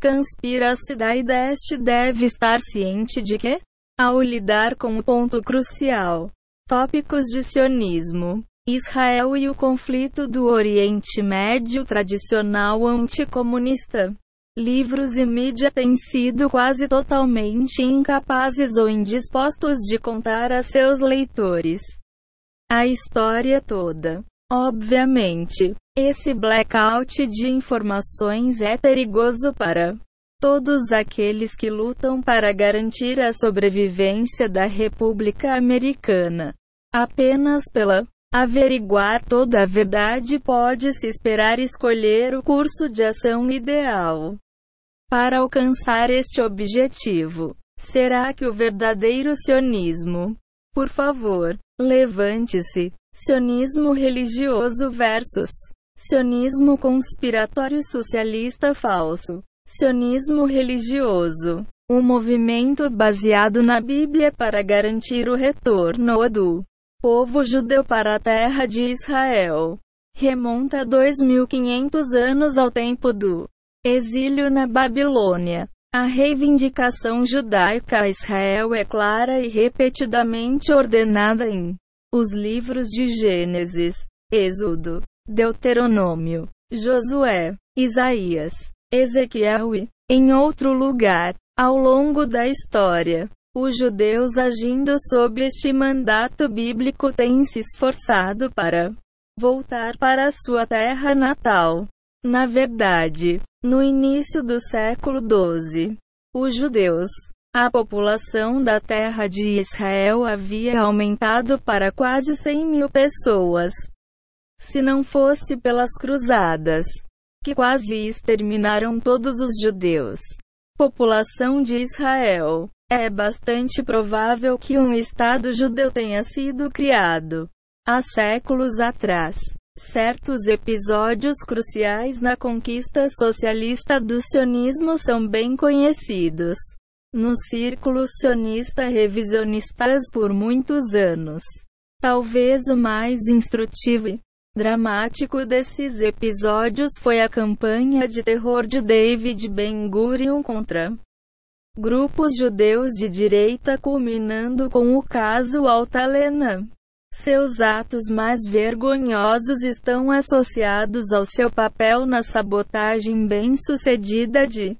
Conspiracy Digest deve estar ciente de que, ao lidar com o ponto crucial Tópicos de sionismo. Israel e o conflito do Oriente Médio tradicional anticomunista. Livros e mídia têm sido quase totalmente incapazes ou indispostos de contar a seus leitores a história toda. Obviamente, esse blackout de informações é perigoso para todos aqueles que lutam para garantir a sobrevivência da República Americana. Apenas pela averiguar toda a verdade pode-se esperar escolher o curso de ação ideal para alcançar este objetivo. Será que o verdadeiro sionismo? Por favor, levante-se. Sionismo religioso versus sionismo conspiratório socialista falso. Sionismo religioso. Um movimento baseado na Bíblia para garantir o retorno do povo judeu para a terra de Israel. Remonta 2500 anos ao tempo do exílio na Babilônia. A reivindicação judaica a Israel é clara e repetidamente ordenada em os livros de Gênesis, Êxodo, Deuteronômio, Josué, Isaías, Ezequiel e, em outro lugar, ao longo da história. Os judeus agindo sob este mandato bíblico têm se esforçado para voltar para sua terra natal. Na verdade, no início do século XII, os judeus, a população da terra de Israel havia aumentado para quase 100 mil pessoas. Se não fosse pelas cruzadas, que quase exterminaram todos os judeus, população de Israel, é bastante provável que um Estado judeu tenha sido criado há séculos atrás. Certos episódios cruciais na conquista socialista do sionismo são bem conhecidos no círculo sionista revisionistas por muitos anos. Talvez o mais instrutivo e dramático desses episódios foi a campanha de terror de David Ben-Gurion contra grupos judeus de direita culminando com o caso Altalena. Seus atos mais vergonhosos estão associados ao seu papel na sabotagem bem-sucedida de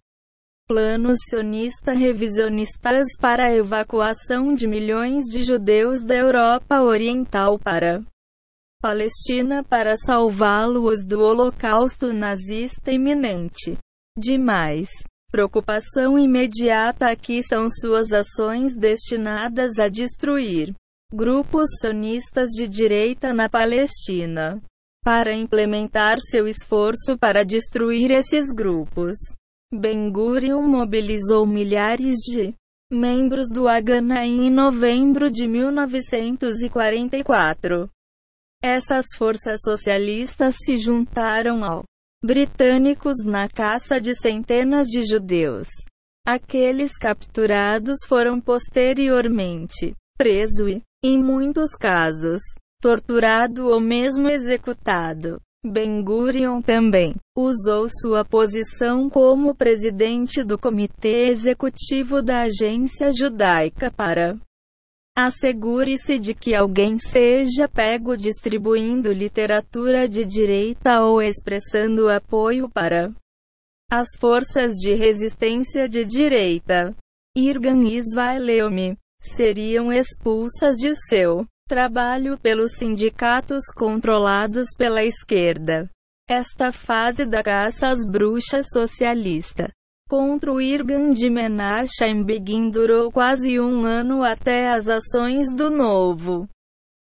planos sionista revisionistas para a evacuação de milhões de judeus da Europa Oriental para Palestina para salvá-los do holocausto nazista iminente. Demais. Preocupação imediata aqui são suas ações destinadas a destruir grupos sionistas de direita na Palestina. Para implementar seu esforço para destruir esses grupos, Ben Gurion mobilizou milhares de membros do Haganah em novembro de 1944. Essas forças socialistas se juntaram ao britânicos na caça de centenas de judeus. Aqueles capturados foram posteriormente presos e, em muitos casos, torturado ou mesmo executado. Ben Gurion também usou sua posição como presidente do Comitê Executivo da Agência Judaica para Assegure-se de que alguém seja pego distribuindo literatura de direita ou expressando apoio para as forças de resistência de direita. Irgan Svaileomi seriam expulsas de seu trabalho pelos sindicatos controlados pela esquerda. Esta fase da caça às bruxas socialista contra o Irgan de Menachem durou quase um ano até as ações do novo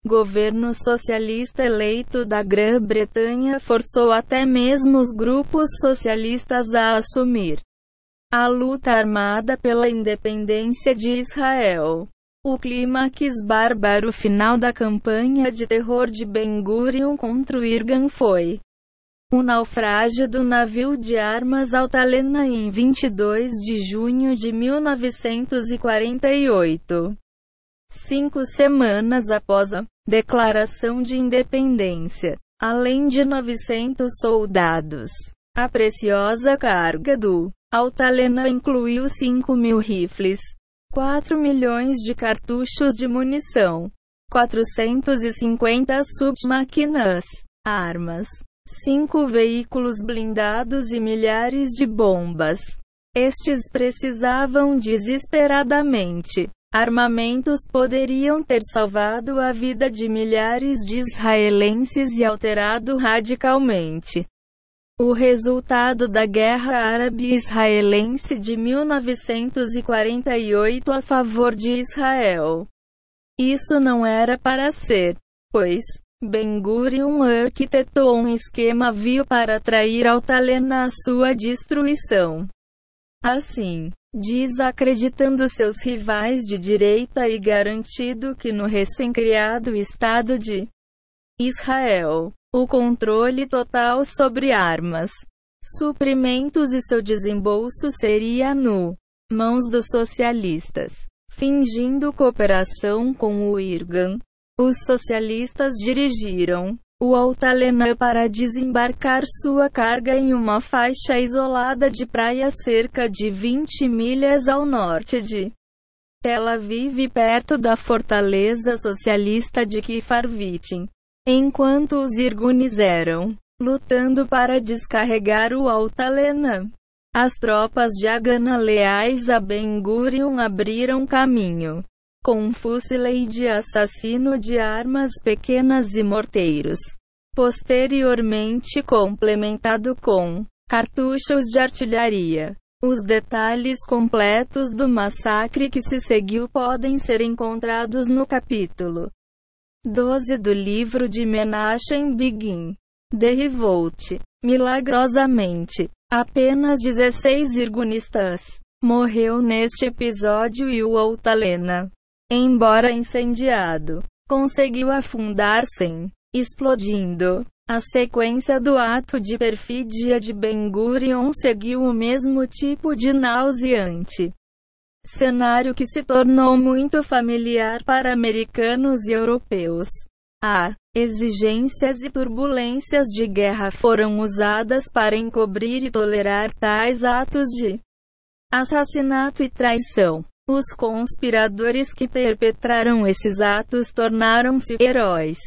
governo socialista eleito da Grã-Bretanha forçou até mesmo os grupos socialistas a assumir a luta armada pela independência de Israel. O clímax bárbaro final da campanha de terror de Ben Gurion contra o Irgan foi o naufrágio do navio de armas Altalena em 22 de junho de 1948. Cinco semanas após a declaração de independência, além de 900 soldados, a preciosa carga do Altalena incluiu 5 mil rifles, 4 milhões de cartuchos de munição, 450 submáquinas, armas, cinco veículos blindados e milhares de bombas. Estes precisavam desesperadamente. Armamentos poderiam ter salvado a vida de milhares de israelenses e alterado radicalmente o resultado da Guerra Árabe-Israelense de 1948 a favor de Israel. Isso não era para ser, pois Ben-Gurion arquitetou um esquema vil para atrair Altalena à sua destruição. Assim, desacreditando seus rivais de direita e garantido que no recém-criado Estado de Israel, o controle total sobre armas, suprimentos e seu desembolso seria no mãos dos socialistas. Fingindo cooperação com o Irgan, os socialistas dirigiram o Altalena para desembarcar sua carga em uma faixa isolada de praia cerca de 20 milhas ao norte de Tel Aviv perto da fortaleza socialista de Kifarvitin. Enquanto os Irgunes eram lutando para descarregar o Altalena, as tropas de Agana leais a Ben Gurion abriram caminho com fuzileiro de assassino de armas pequenas e morteiros. Posteriormente complementado com cartuchos de artilharia. Os detalhes completos do massacre que se seguiu podem ser encontrados no capítulo 12 do livro de Menachem Begin. Revolt. Milagrosamente, apenas 16 irgunistas morreu neste episódio e o Altalena, embora incendiado, conseguiu afundar sem explodindo. A sequência do ato de perfídia de Ben Gurion seguiu o mesmo tipo de nauseante cenário que se tornou muito familiar para americanos e europeus. A exigências e turbulências de guerra foram usadas para encobrir e tolerar tais atos de assassinato e traição. Os conspiradores que perpetraram esses atos tornaram-se heróis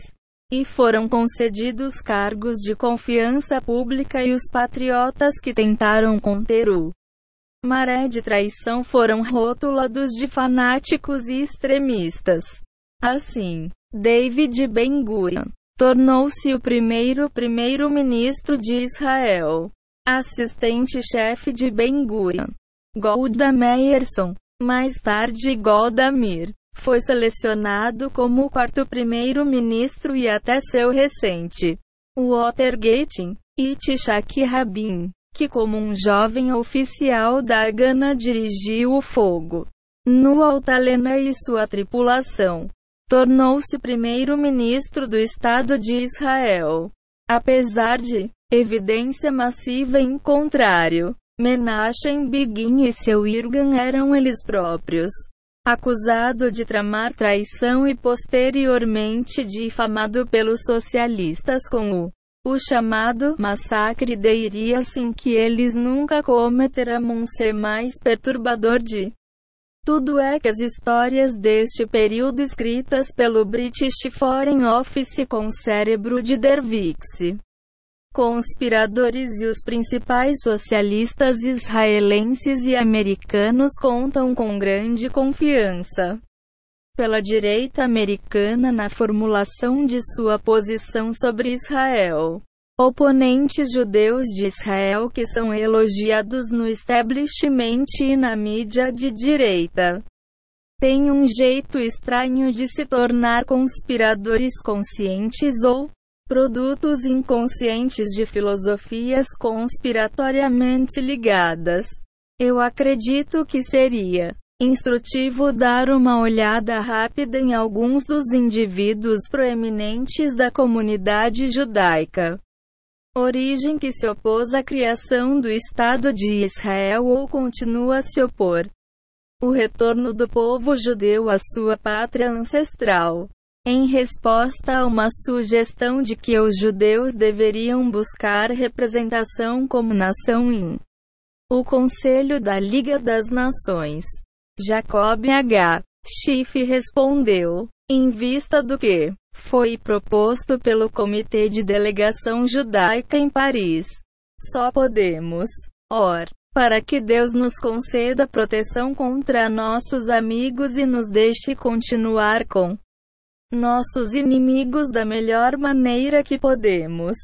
e foram concedidos cargos de confiança pública e os patriotas que tentaram conter o maré de traição foram rótulados de fanáticos e extremistas. Assim, David Ben-Gurion tornou-se o primeiro primeiro-ministro de Israel, assistente-chefe de Ben-Gurion, Golda Meirson. Mais tarde Golda Meir foi selecionado como o quarto primeiro-ministro e até seu recente, Watergate, Itzhak Rabin que como um jovem oficial da Gana dirigiu o fogo no Altalena e sua tripulação. Tornou-se primeiro-ministro do Estado de Israel. Apesar de evidência massiva em contrário, Menachem Begin e seu Irgan eram eles próprios. Acusado de tramar traição e posteriormente difamado pelos socialistas com o o chamado massacre de Iriasim que eles nunca cometerão ser mais perturbador de tudo é que as histórias deste período escritas pelo British Foreign Office com cérebro de Dervix conspiradores e os principais socialistas israelenses e americanos contam com grande confiança pela direita americana na formulação de sua posição sobre Israel. Oponentes judeus de Israel que são elogiados no establishment e na mídia de direita têm um jeito estranho de se tornar conspiradores conscientes ou produtos inconscientes de filosofias conspiratoriamente ligadas. Eu acredito que seria instrutivo dar uma olhada rápida em alguns dos indivíduos proeminentes da comunidade judaica. Origem que se opôs à criação do Estado de Israel ou continua a se opor. O retorno do povo judeu à sua pátria ancestral. Em resposta a uma sugestão de que os judeus deveriam buscar representação como nação em o Conselho da Liga das Nações. Jacob H. Schiff respondeu, em vista do que foi proposto pelo Comitê de Delegação Judaica em Paris. Só podemos, or, para que Deus nos conceda proteção contra nossos amigos e nos deixe continuar com nossos inimigos da melhor maneira que podemos.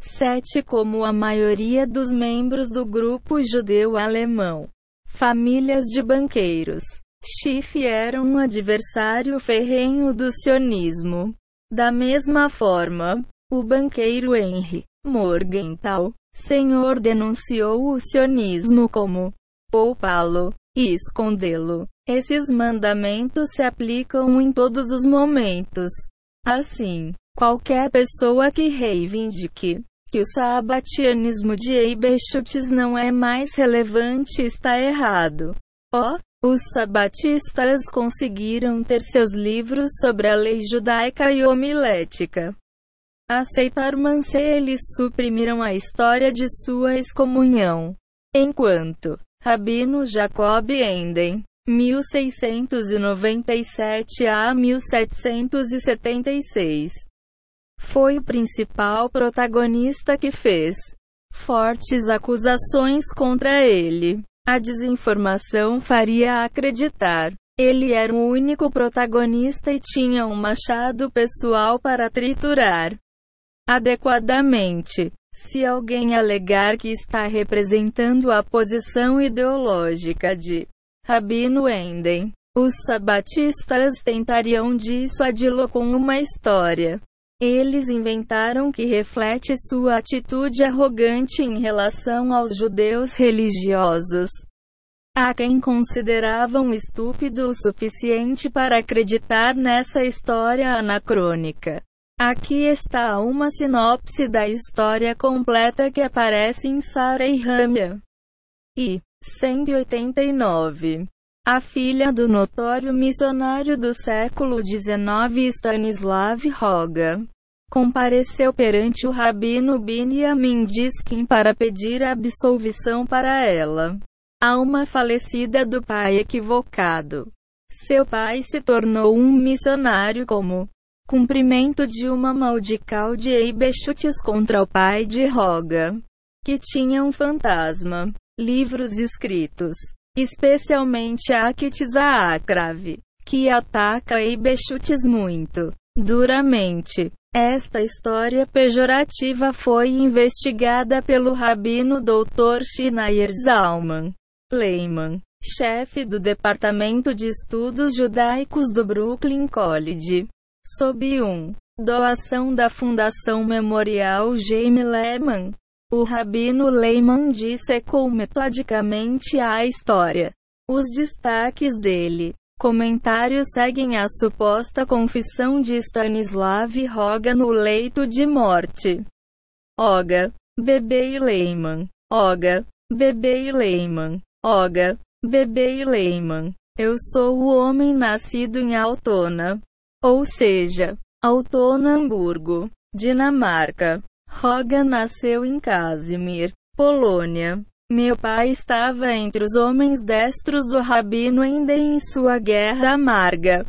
7. Como a maioria dos membros do grupo judeu alemão Famílias de banqueiros. Schiff era um adversário ferrenho do sionismo. Da mesma forma, o banqueiro Henry Morgenthau, senhor denunciou o sionismo como poupá-lo e escondê-lo. Esses mandamentos se aplicam em todos os momentos. Assim, qualquer pessoa que reivindique que o sabatianismo de Eibeschutz não é mais relevante está errado. Oh, os sabatistas conseguiram ter seus livros sobre a lei judaica e homilética. Aceitar Manse eles suprimiram a história de sua excomunhão. Enquanto Rabino Jacob Enden, 1697 a 1776, foi o principal protagonista que fez fortes acusações contra ele. A desinformação faria acreditar. Ele era o único protagonista e tinha um machado pessoal para triturar adequadamente. Se alguém alegar que está representando a posição ideológica de Rabino Enden, os sabatistas tentariam dissuadi-lo com uma história. Eles inventaram que reflete sua atitude arrogante em relação aos judeus religiosos. Há quem consideravam estúpido o suficiente para acreditar nessa história anacrônica. Aqui está uma sinopse da história completa que aparece em Sara e. E 189. A filha do notório missionário do século XIX Stanislav Roga compareceu perante o rabino Binyamin Diskin para pedir absolvição para ela. Alma falecida do pai equivocado. Seu pai se tornou um missionário como cumprimento de uma maldical de Eibechutes contra o pai de Roga, que tinha um fantasma. Livros escritos especialmente a Kitzakrav, que ataca Eibechutes muito duramente. Esta história pejorativa foi investigada pelo rabino Dr. Schneier Zalman Lehman, chefe do Departamento de Estudos Judaicos do Brooklyn College, sob um doação da Fundação Memorial Jaime Lehman. O rabino Lehman dissecou metodicamente a história. Os destaques dele. Comentários seguem a suposta confissão de Stanislav Roga no leito de morte. Oga, bebê e Lehman. Oga, bebê e Lehman. Oga, bebê e Lehman. Eu sou o homem nascido em Altona. Ou seja, Altona Hamburgo, Dinamarca. Roga nasceu em Casimir, Polônia. Meu pai estava entre os homens destros do Rabino ainda em sua guerra amarga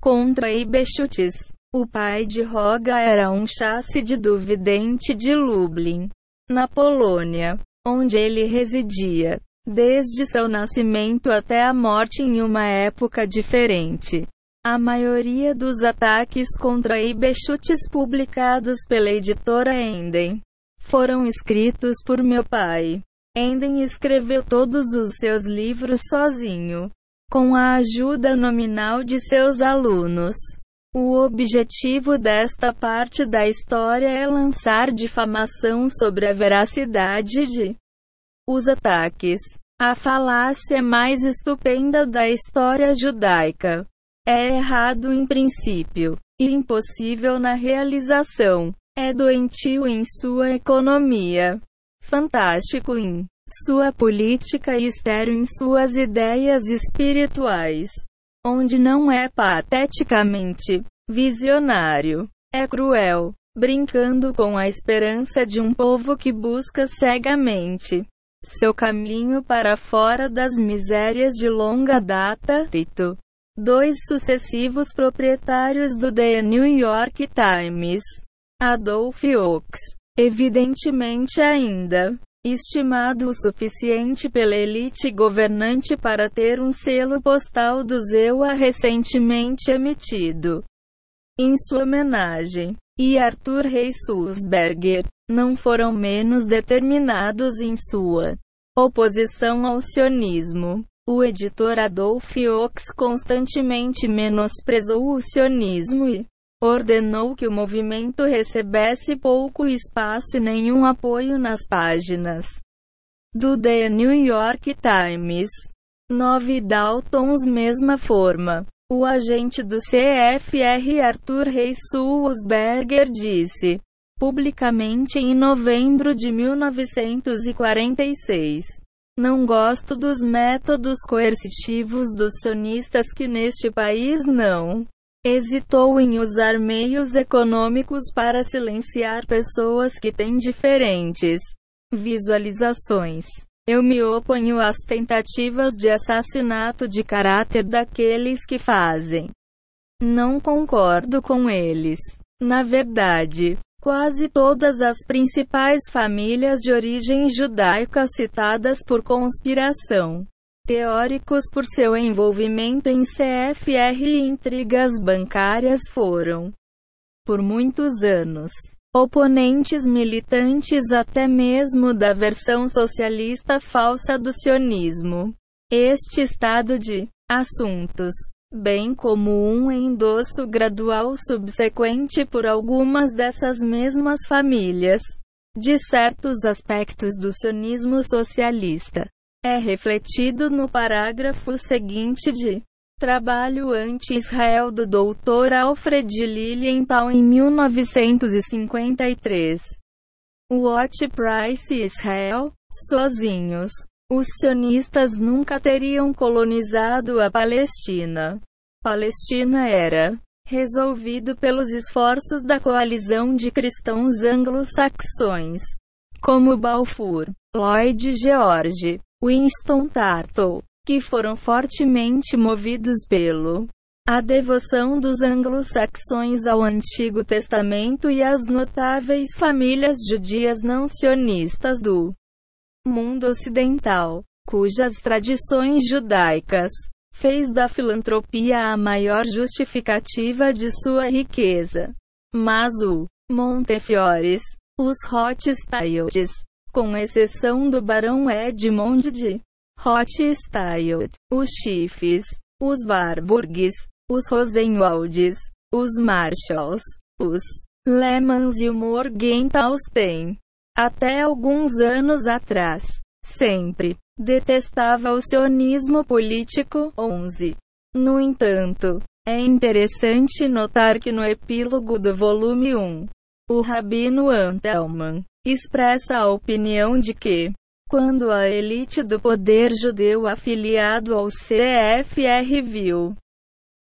contra Ibechutes. O pai de Roga era um chassi do vidente de Lublin, na Polônia, onde ele residia, desde seu nascimento até a morte em uma época diferente. A maioria dos ataques contra Ibechutes publicados pela editora Enden foram escritos por meu pai. Enden escreveu todos os seus livros sozinho, com a ajuda nominal de seus alunos. O objetivo desta parte da história é lançar difamação sobre a veracidade de os ataques. A falácia mais estupenda da história judaica. É errado em princípio, e impossível na realização. É doentio em sua economia, fantástico em sua política e estéril em suas ideias espirituais, onde não é pateticamente visionário, é cruel, brincando com a esperança de um povo que busca cegamente seu caminho para fora das misérias de longa data. Tito dois sucessivos proprietários do The New York Times, Adolf Oaks, evidentemente ainda estimado o suficiente pela elite governante para ter um selo postal do Zewa recentemente emitido em sua homenagem, e Arthur Reis Sulzberger, não foram menos determinados em sua oposição ao sionismo. O editor Adolf Ox constantemente menosprezou o sionismo e ordenou que o movimento recebesse pouco espaço e nenhum apoio nas páginas do The New York Times. 9 Daltons mesma forma. O agente do CFR Arthur Reis Sulzberger disse publicamente em novembro de 1946. Não gosto dos métodos coercitivos dos sionistas que neste país não hesitou em usar meios econômicos para silenciar pessoas que têm diferentes visualizações. Eu me oponho às tentativas de assassinato de caráter daqueles que fazem. Não concordo com eles. Na verdade, quase todas as principais famílias de origem judaica citadas por conspiração teóricos por seu envolvimento em CFR e intrigas bancárias foram, por muitos anos, oponentes militantes até mesmo da versão socialista falsa do sionismo. Este estado de assuntos, bem como um endosso gradual subsequente por algumas dessas mesmas famílias, de certos aspectos do sionismo socialista, é refletido no parágrafo seguinte de Trabalho anti-Israel do Dr. Alfred Lilienthal em 1953. What Price Israel? Sozinhos. Os sionistas nunca teriam colonizado a Palestina. Palestina era resolvido pelos esforços da coalizão de cristãos anglo-saxões, como Balfour, Lloyd George, Winston Tartle que foram fortemente movidos pelo a devoção dos anglo-saxões ao Antigo Testamento e às notáveis famílias judias não sionistas do mundo ocidental, cujas tradições judaicas fez da filantropia a maior justificativa de sua riqueza. Mas o Montefiores, os Rothschilds, com exceção do Barão Edmond de Rothschild, os Chiefs, os Barburgs, os Rosenwalds, os Marshalls, os Lemans e o Morgenthaus têm, até alguns anos atrás, sempre detestava o sionismo político. 11. No entanto, é interessante notar que no epílogo do volume 1, o rabino Antelman expressa a opinião de que quando a elite do poder judeu afiliado ao CFR viu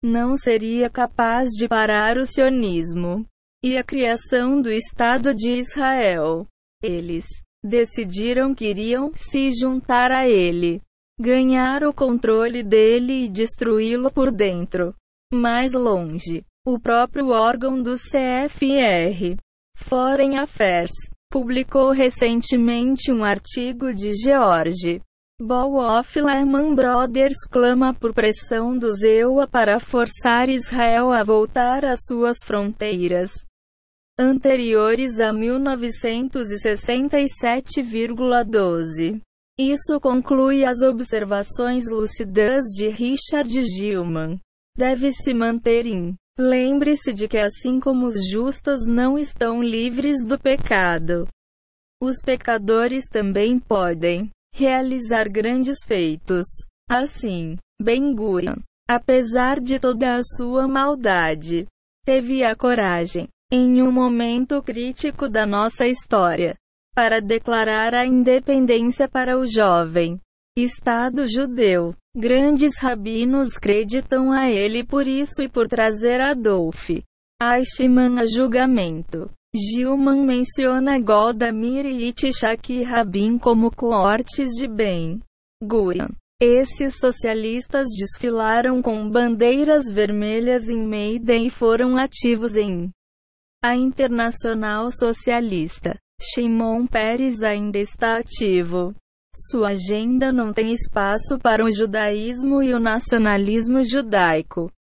não seria capaz de parar o sionismo e a criação do Estado de Israel. Eles decidiram que iriam se juntar a ele, ganhar o controle dele e destruí-lo por dentro. Mais longe, o próprio órgão do CFR, Foreign Affairs, publicou recentemente um artigo de George Ball of Lehman Brothers clama por pressão do EUA para forçar Israel a voltar às suas fronteiras anteriores a 1967,12. Isso conclui as observações lúcidas de Richard Gilman. Deve se manter em Lembre-se de que assim como os justos não estão livres do pecado, os pecadores também podem realizar grandes feitos. Assim, Ben-Gurion, apesar de toda a sua maldade, teve a coragem, em um momento crítico da nossa história, para declarar a independência para o jovem Estado judeu. Grandes rabinos creditam a ele por isso e por trazer Adolf Eichmann a julgamento. Gilman menciona Goldamir e Itzhak Rabin como coortes de Ben Gurion. Esses socialistas desfilaram com bandeiras vermelhas em Meiden e foram ativos em a Internacional Socialista. Shimon Peres ainda está ativo. Sua agenda não tem espaço para o judaísmo e o nacionalismo judaico.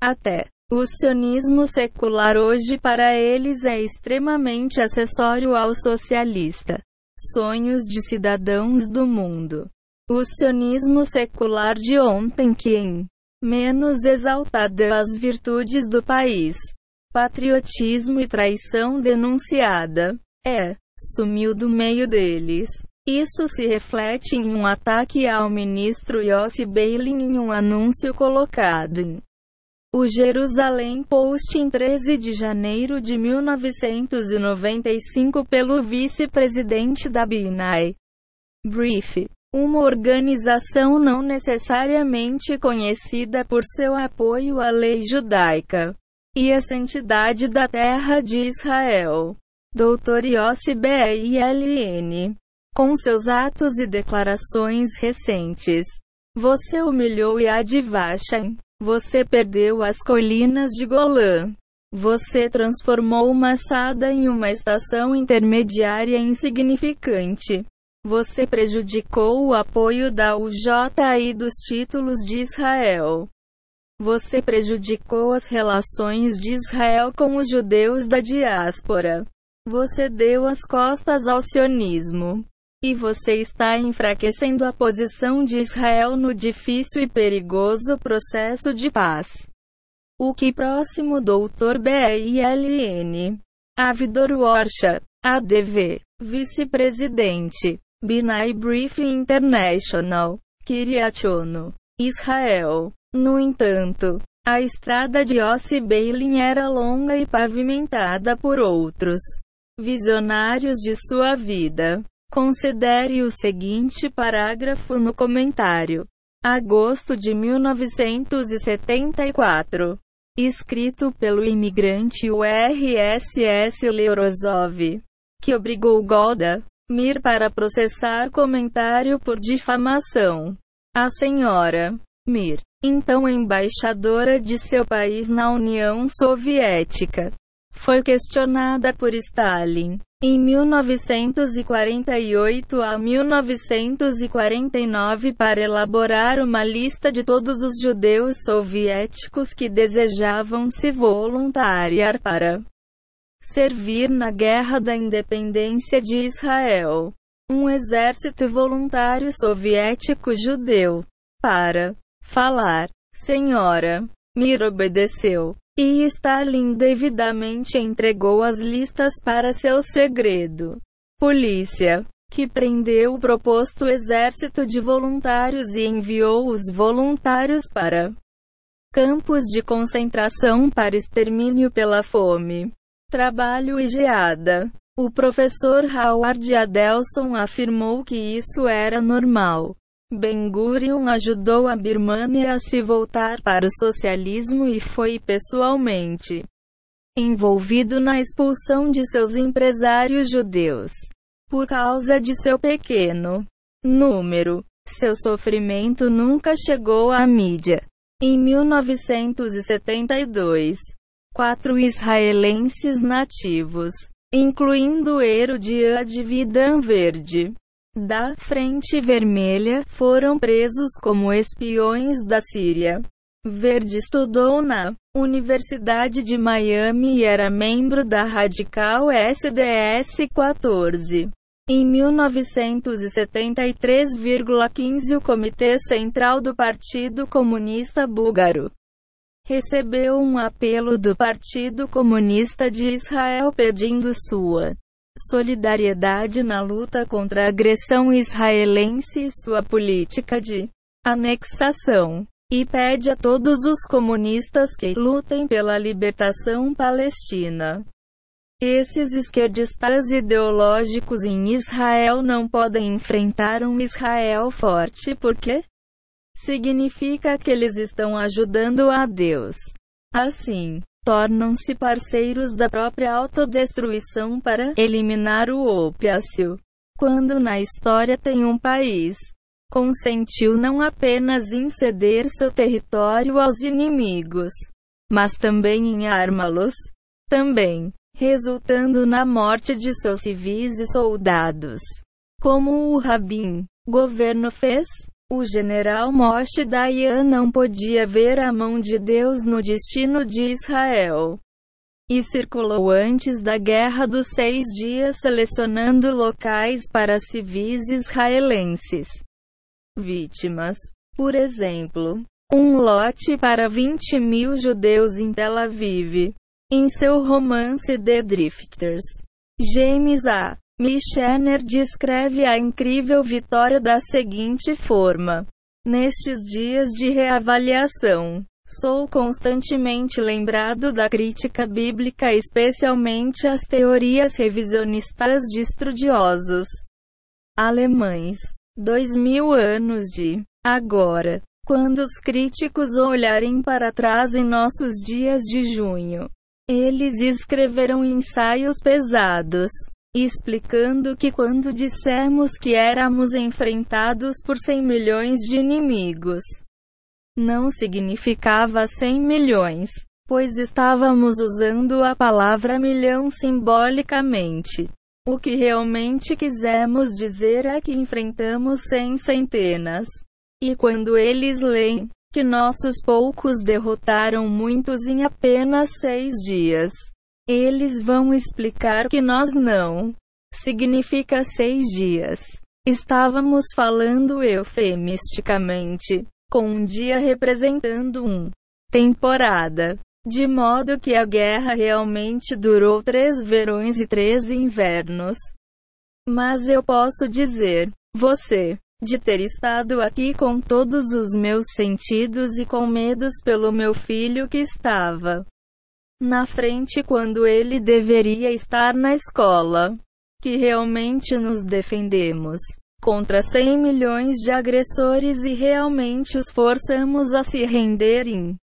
Até o sionismo secular hoje para eles é extremamente acessório ao socialista. Sonhos de cidadãos do mundo. O sionismo secular de ontem que em menos exaltada as virtudes do país, patriotismo e traição denunciada, é, sumiu do meio deles. Isso se reflete em um ataque ao ministro Yossi Beilin em um anúncio colocado em o Jerusalém Post em 13 de janeiro de 1995 pelo vice-presidente da BNI. Brief. Uma organização não necessariamente conhecida por seu apoio à lei judaica e a santidade da terra de Israel. Dr. Yossi B.I.L.N. Com seus atos e declarações recentes, você humilhou Yad Vashem. Você perdeu as colinas de Golã. Você transformou Massada em uma estação intermediária insignificante. Você prejudicou o apoio da UJ e dos títulos de Israel. Você prejudicou as relações de Israel com os judeus da diáspora. Você deu as costas ao sionismo. E você está enfraquecendo a posição de Israel no difícil e perigoso processo de paz. O que próximo Dr. B.I.L.N. Avidor Warsha, ADV, vice-presidente, Binai Briefing International, Kiryat Israel. No entanto, a estrada de Ossi Beilin era longa e pavimentada por outros visionários de sua vida. Considere o seguinte parágrafo no comentário. Agosto de 1974. Escrito pelo imigrante URSS Leorozov, que obrigou Golda Mir para processar comentário por difamação. A senhora Mir, então embaixadora de seu país na União Soviética, foi questionada por Stalin em 1948 a 1949 para elaborar uma lista de todos os judeus soviéticos que desejavam se voluntariar para servir na Guerra da Independência de Israel. Um exército voluntário soviético judeu. Para falar, senhora, Mir obedeceu. E Stalin devidamente entregou as listas para seu segredo. Polícia, que prendeu o proposto exército de voluntários e enviou os voluntários para campos de concentração para extermínio pela fome, trabalho e geada. O professor Howard Adelson afirmou que isso era normal. Ben-Gurion ajudou a Birmania a se voltar para o socialismo e foi pessoalmente envolvido na expulsão de seus empresários judeus. Por causa de seu pequeno número, seu sofrimento nunca chegou à mídia. Em 1972, quatro israelenses nativos, incluindo o Ero de Advidan Verde, da Frente Vermelha foram presos como espiões da Síria. Verde estudou na Universidade de Miami e era membro da radical SDS 14. Em 1973,15 o Comitê Central do Partido Comunista Búlgaro recebeu um apelo do Partido Comunista de Israel pedindo sua solidariedade na luta contra a agressão israelense e sua política de anexação. E pede a todos os comunistas que lutem pela libertação palestina. Esses esquerdistas ideológicos em Israel não podem enfrentar um Israel forte porque significa que eles estão ajudando a Deus. Assim, tornam-se parceiros da própria autodestruição para eliminar o opiáceo. Quando na história tem um país consentiu não apenas em ceder seu território aos inimigos, mas também em armá-los, também resultando na morte de seus civis e soldados. Como o Rabin governo fez, o general Moshe Dayan não podia ver a mão de Deus no destino de Israel. E circulou antes da Guerra dos Seis Dias selecionando locais para civis israelenses. vítimas. Por exemplo, um lote para 20 mil judeus em Tel Aviv. Em seu romance The Drifters, James A. Michener descreve a incrível vitória da seguinte forma: Nestes dias de reavaliação, sou constantemente lembrado da crítica bíblica, especialmente as teorias revisionistas de estudiosos alemães. Dois mil anos de agora. Quando os críticos olharem para trás em nossos dias de junho, eles escreveram ensaios pesados, explicando que quando dissemos que éramos enfrentados por 100 milhões de inimigos, não significava 100 milhões, pois estávamos usando a palavra milhão simbolicamente. O que realmente quisemos dizer é que enfrentamos 100 centenas. E quando eles leem que nossos poucos derrotaram muitos em apenas seis dias, eles vão explicar que nós não. Significa seis dias. Estávamos falando eufemisticamente, com um dia representando um temporada. De modo que a guerra realmente durou três verões e três invernos. Mas eu posso dizer, você, de ter estado aqui com todos os meus sentidos e com medos pelo meu filho que estava na frente quando ele deveria estar na escola. Que realmente nos defendemos contra 100 milhões de agressores e realmente os forçamos a se renderem.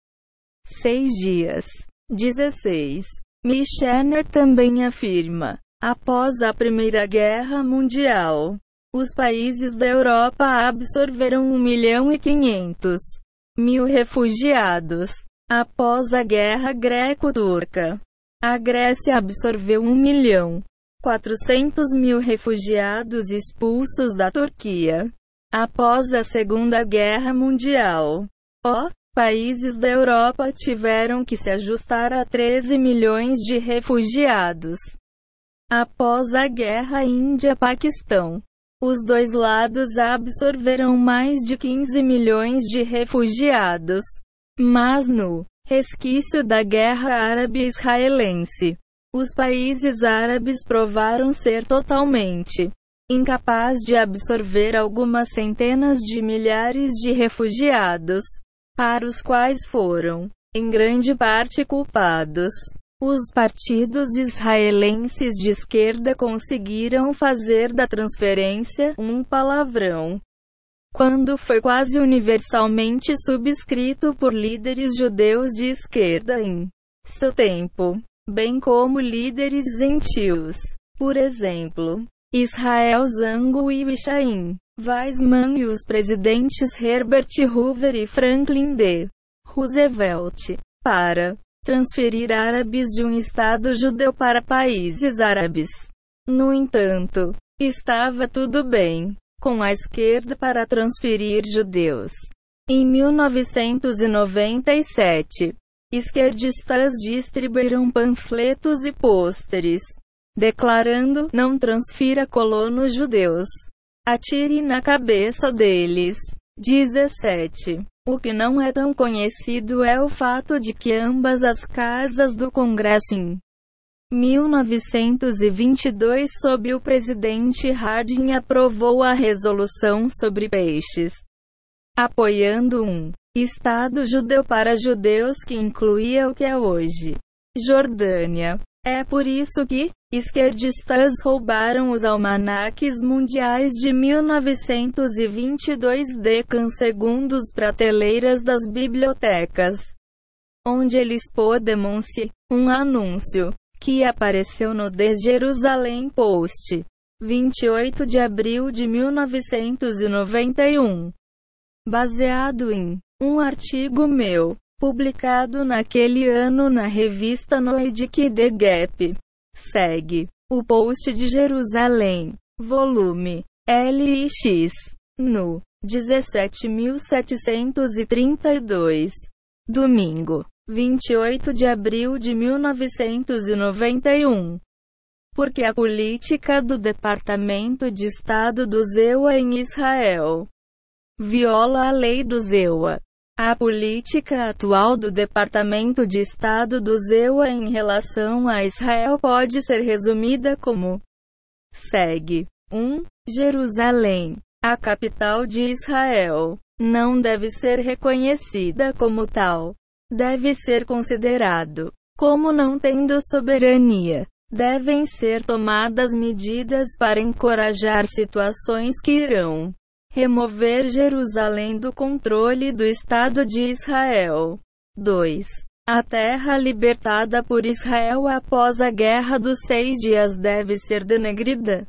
Seis dias. 16. Michener também afirma. Após a Primeira Guerra Mundial, os países da Europa absorveram 1 milhão e 500 mil refugiados. Após a Guerra Greco-Turca, a Grécia absorveu 1 milhão 400 mil refugiados expulsos da Turquia. Após a Segunda Guerra Mundial, o países da Europa tiveram que se ajustar a 13 milhões de refugiados. Após a guerra Índia-Paquistão, os dois lados absorveram mais de 15 milhões de refugiados. Mas no resquício da guerra árabe-israelense, os países árabes provaram ser totalmente incapazes de absorver algumas centenas de milhares de refugiados para os quais foram, em grande parte, culpados. Os partidos israelenses de esquerda conseguiram fazer da transferência um palavrão. Quando foi quase universalmente subscrito por líderes judeus de esquerda em seu tempo, bem como líderes gentios. Por exemplo, Israel Zango e Wishaim. Weizmann e os presidentes Herbert Hoover e Franklin D. Roosevelt, para transferir árabes de um Estado judeu para países árabes. No entanto, estava tudo bem com a esquerda para transferir judeus. Em 1997, esquerdistas distribuíram panfletos e pôsteres declarando: não transfira colonos judeus. Atire na cabeça deles. 17. O que não é tão conhecido é o fato de que ambas as casas do Congresso 1922 sob o presidente Harding aprovou a resolução sobre peixes, apoiando um Estado judeu para judeus que incluía o que é hoje Jordânia. É por isso que esquerdistas roubaram os almanaques mundiais de 1922 decam segundos prateleiras das bibliotecas, onde eles podem-se um anúncio que apareceu no The Jerusalem Post, 28 de abril de 1991, baseado em um artigo meu publicado naquele ano na revista Noidic The Gap. Segue o post de Jerusalém, volume LX, no 17732, domingo, 28 de abril de 1991. Porque a política do Departamento de Estado do ZEUA em Israel viola a lei do ZEUA. A política atual do Departamento de Estado do ZEUA em relação a Israel pode ser resumida como segue: 1. Jerusalém, a capital de Israel, não deve ser reconhecida como tal. Deve ser considerado como não tendo soberania. Devem ser tomadas medidas para encorajar situações que irão remover Jerusalém do controle do Estado de Israel. 2. A terra libertada por Israel após a Guerra dos Seis Dias deve ser denegrida,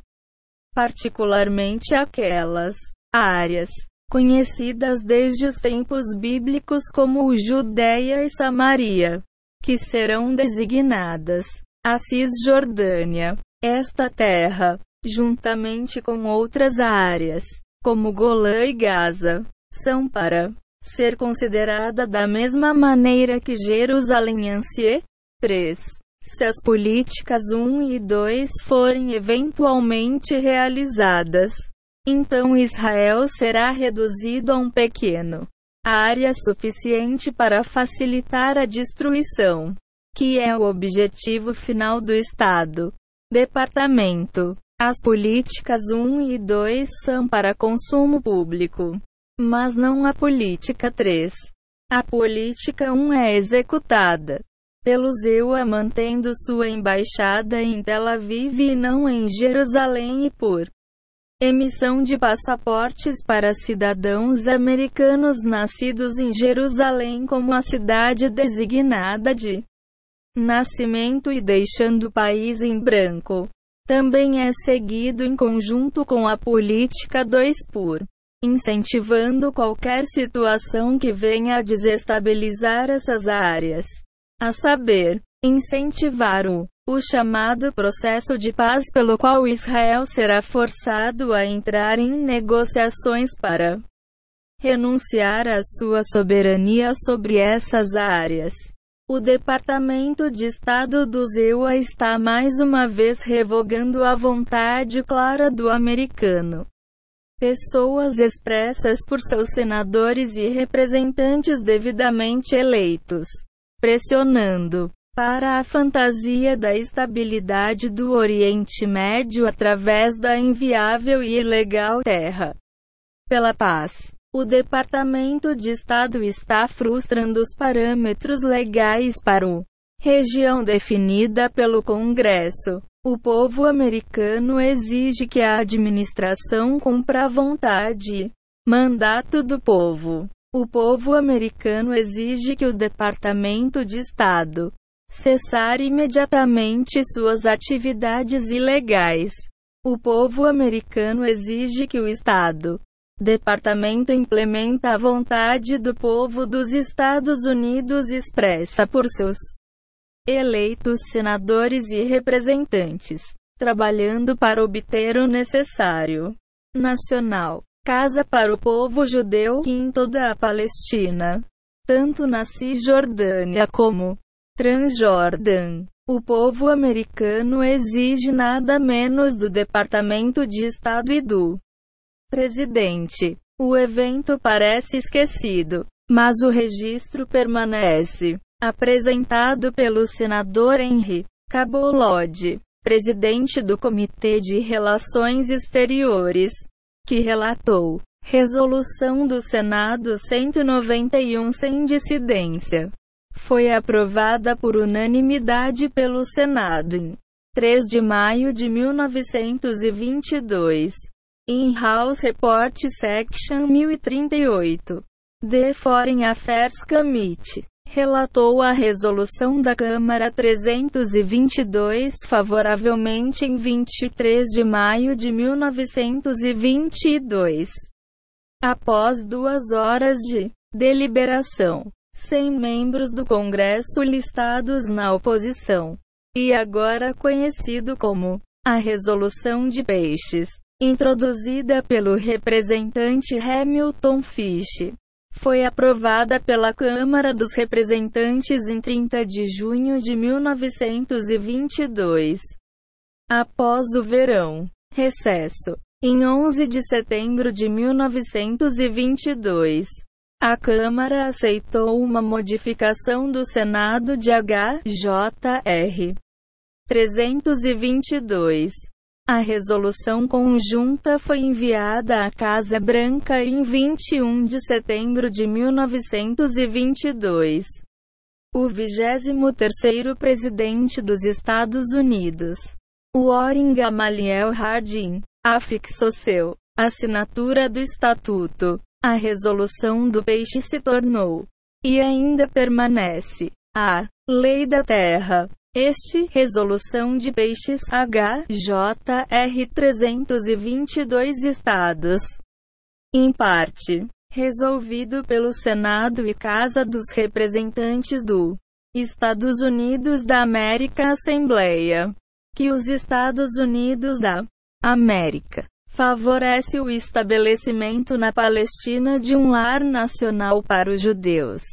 particularmente aquelas áreas conhecidas desde os tempos bíblicos como Judéia e Samaria, que serão designadas a Cisjordânia. Esta terra, juntamente com outras áreas, como Golã e Gaza, são para ser considerada da mesma maneira que Jerusalém Anciê. 3. Se as políticas 1 e 2 forem eventualmente realizadas, então Israel será reduzido a um pequeno área suficiente para facilitar a destruição, que é o objetivo final do Estado. Departamento as políticas 1 e 2 são para consumo público, mas não a política 3. A política 1 é executada pelo ZEUA mantendo sua embaixada em Tel Aviv e não em Jerusalém e por emissão de passaportes para cidadãos americanos nascidos em Jerusalém como a cidade designada de nascimento e deixando o país em branco também é seguido em conjunto com a política 2 por incentivando qualquer situação que venha a desestabilizar essas áreas. A saber, incentivar o, o chamado processo de paz pelo qual Israel será forçado a entrar em negociações para renunciar à sua soberania sobre essas áreas. O Departamento de Estado do ZEUA está mais uma vez revogando a vontade clara do americano. Pessoas expressas por seus senadores e representantes devidamente eleitos, pressionando para a fantasia da estabilidade do Oriente Médio através da inviável e ilegal terra pela paz. O Departamento de Estado está frustrando os parâmetros legais para o região definida pelo Congresso. O povo americano exige que a administração cumpra a vontade, mandato do povo. O povo americano exige que o Departamento de Estado cessar imediatamente suas atividades ilegais. O povo americano exige que o Estado Departamento implementa a vontade do povo dos Estados Unidos expressa por seus eleitos senadores e representantes, trabalhando para obter o necessário nacional casa para o povo judeu em toda a Palestina, tanto na Cisjordânia como Transjordan. O povo americano exige nada menos do Departamento de Estado e do Presidente. O evento parece esquecido, mas o registro permanece. Apresentado pelo senador Henry Cabolode, presidente do Comitê de Relações Exteriores, que relatou Resolução do Senado 191 sem dissidência. Foi aprovada por unanimidade pelo Senado em 3 de maio de 1922. In-House Report Section 1038. The Foreign Affairs Committee relatou a resolução da Câmara 322 favoravelmente em 23 de maio de 1922. Após duas horas de deliberação, 100 membros do Congresso listados na oposição, e agora conhecido como a Resolução de Peixes, introduzida pelo representante Hamilton Fish, foi aprovada pela Câmara dos Representantes em 30 de junho de 1922. Após o verão, recesso, Em 11 de setembro de 1922, a Câmara aceitou uma modificação do Senado de H.J.R. 322. A resolução conjunta foi enviada à Casa Branca em 21 de setembro de 1922. O 23º presidente dos Estados Unidos, Warren Gamaliel Harding, afixou seu assinatura do Estatuto. A resolução do peixe se tornou e ainda permanece a Lei da Terra. Este Resolução de Peixes HJR 322 estados. Em parte, resolvido pelo Senado e Casa dos Representantes do Estados Unidos da América Assembleia, que os Estados Unidos da América favorece o estabelecimento na Palestina de um lar nacional para os judeus.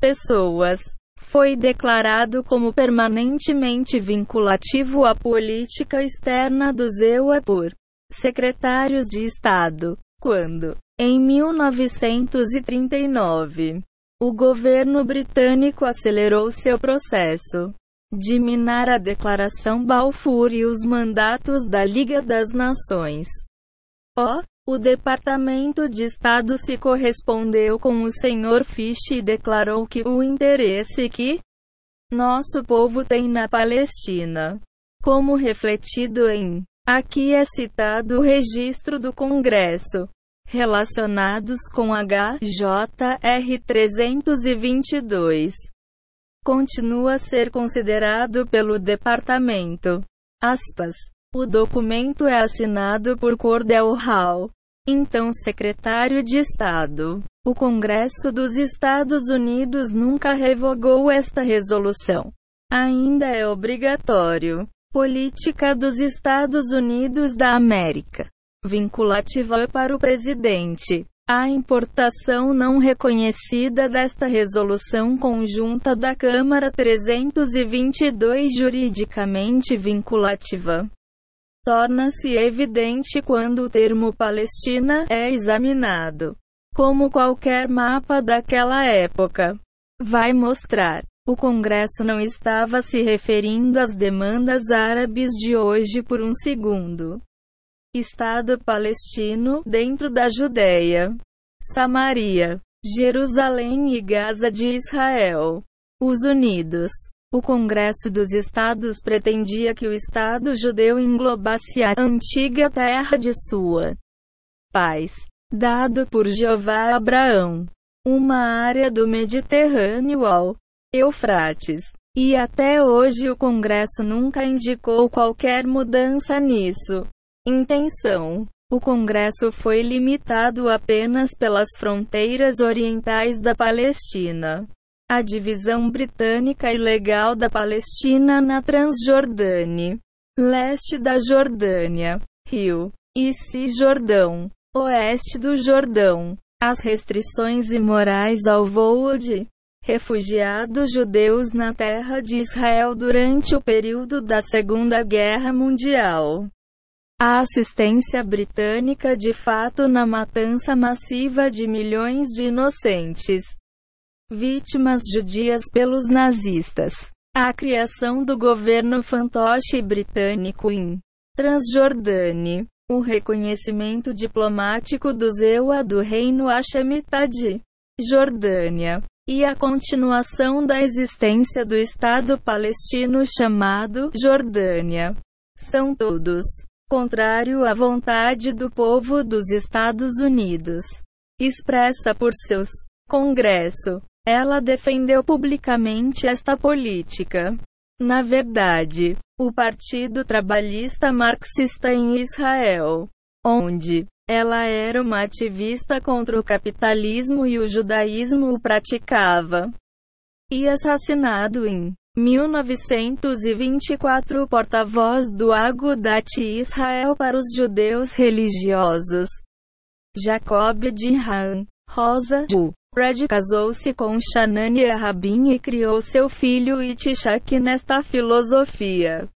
Pessoas. Foi declarado como permanentemente vinculativo à política externa do ZEUA por secretários de Estado, quando, em 1939, o governo britânico acelerou seu processo de minar a Declaração Balfour e os mandatos da Liga das Nações. O, o Departamento de Estado se correspondeu com o Sr. Fish e declarou que o interesse que nosso povo tem na Palestina, como refletido em aqui é citado o registro do Congresso relacionados com HJR 322 continua a ser considerado pelo departamento. Aspas. O documento é assinado por Cordell Hall, então secretário de Estado. O Congresso dos Estados Unidos nunca revogou esta resolução. Ainda é obrigatório. Política dos Estados Unidos da América. Vinculativa para o presidente. A importação não reconhecida desta resolução conjunta da Câmara 322 juridicamente vinculativa torna-se evidente quando o termo Palestina é examinado. Como qualquer mapa daquela época vai mostrar, o Congresso não estava se referindo às demandas árabes de hoje por um segundo. Estado palestino, dentro da Judéia, Samaria, Jerusalém e Gaza de Israel. Os Unidos. O Congresso dos Estados pretendia que o Estado judeu englobasse a antiga terra de sua paz, dado por Jeová a Abraão, uma área do Mediterrâneo ao Eufrates. E até hoje o Congresso nunca indicou qualquer mudança nisso intenção. O Congresso foi limitado apenas pelas fronteiras orientais da Palestina. A divisão britânica ilegal da Palestina na Transjordânia, leste da Jordânia, Rio e Cisjordão, oeste do Jordão. As restrições imorais ao voo de refugiados judeus na terra de Israel durante o período da Segunda Guerra Mundial. A assistência britânica de fato na matança massiva de milhões de inocentes vítimas judias pelos nazistas. A criação do governo fantoche britânico em Transjordânia. O reconhecimento diplomático do Zewa do Reino Hashemita de Jordânia. E a continuação da existência do Estado palestino chamado Jordânia. São todos contrário à vontade do povo dos Estados Unidos, expressa por seus Congresso. Ela defendeu publicamente esta política. Na verdade, o Partido Trabalhista Marxista em Israel, onde ela era uma ativista contra o capitalismo e o judaísmo o praticava, e assassinado em 1924 porta-voz do Agudat Israel para os judeus religiosos. Jacob Han, Rosa Ju. Red casou-se com Shanania Rabin e criou seu filho Itishak nesta filosofia.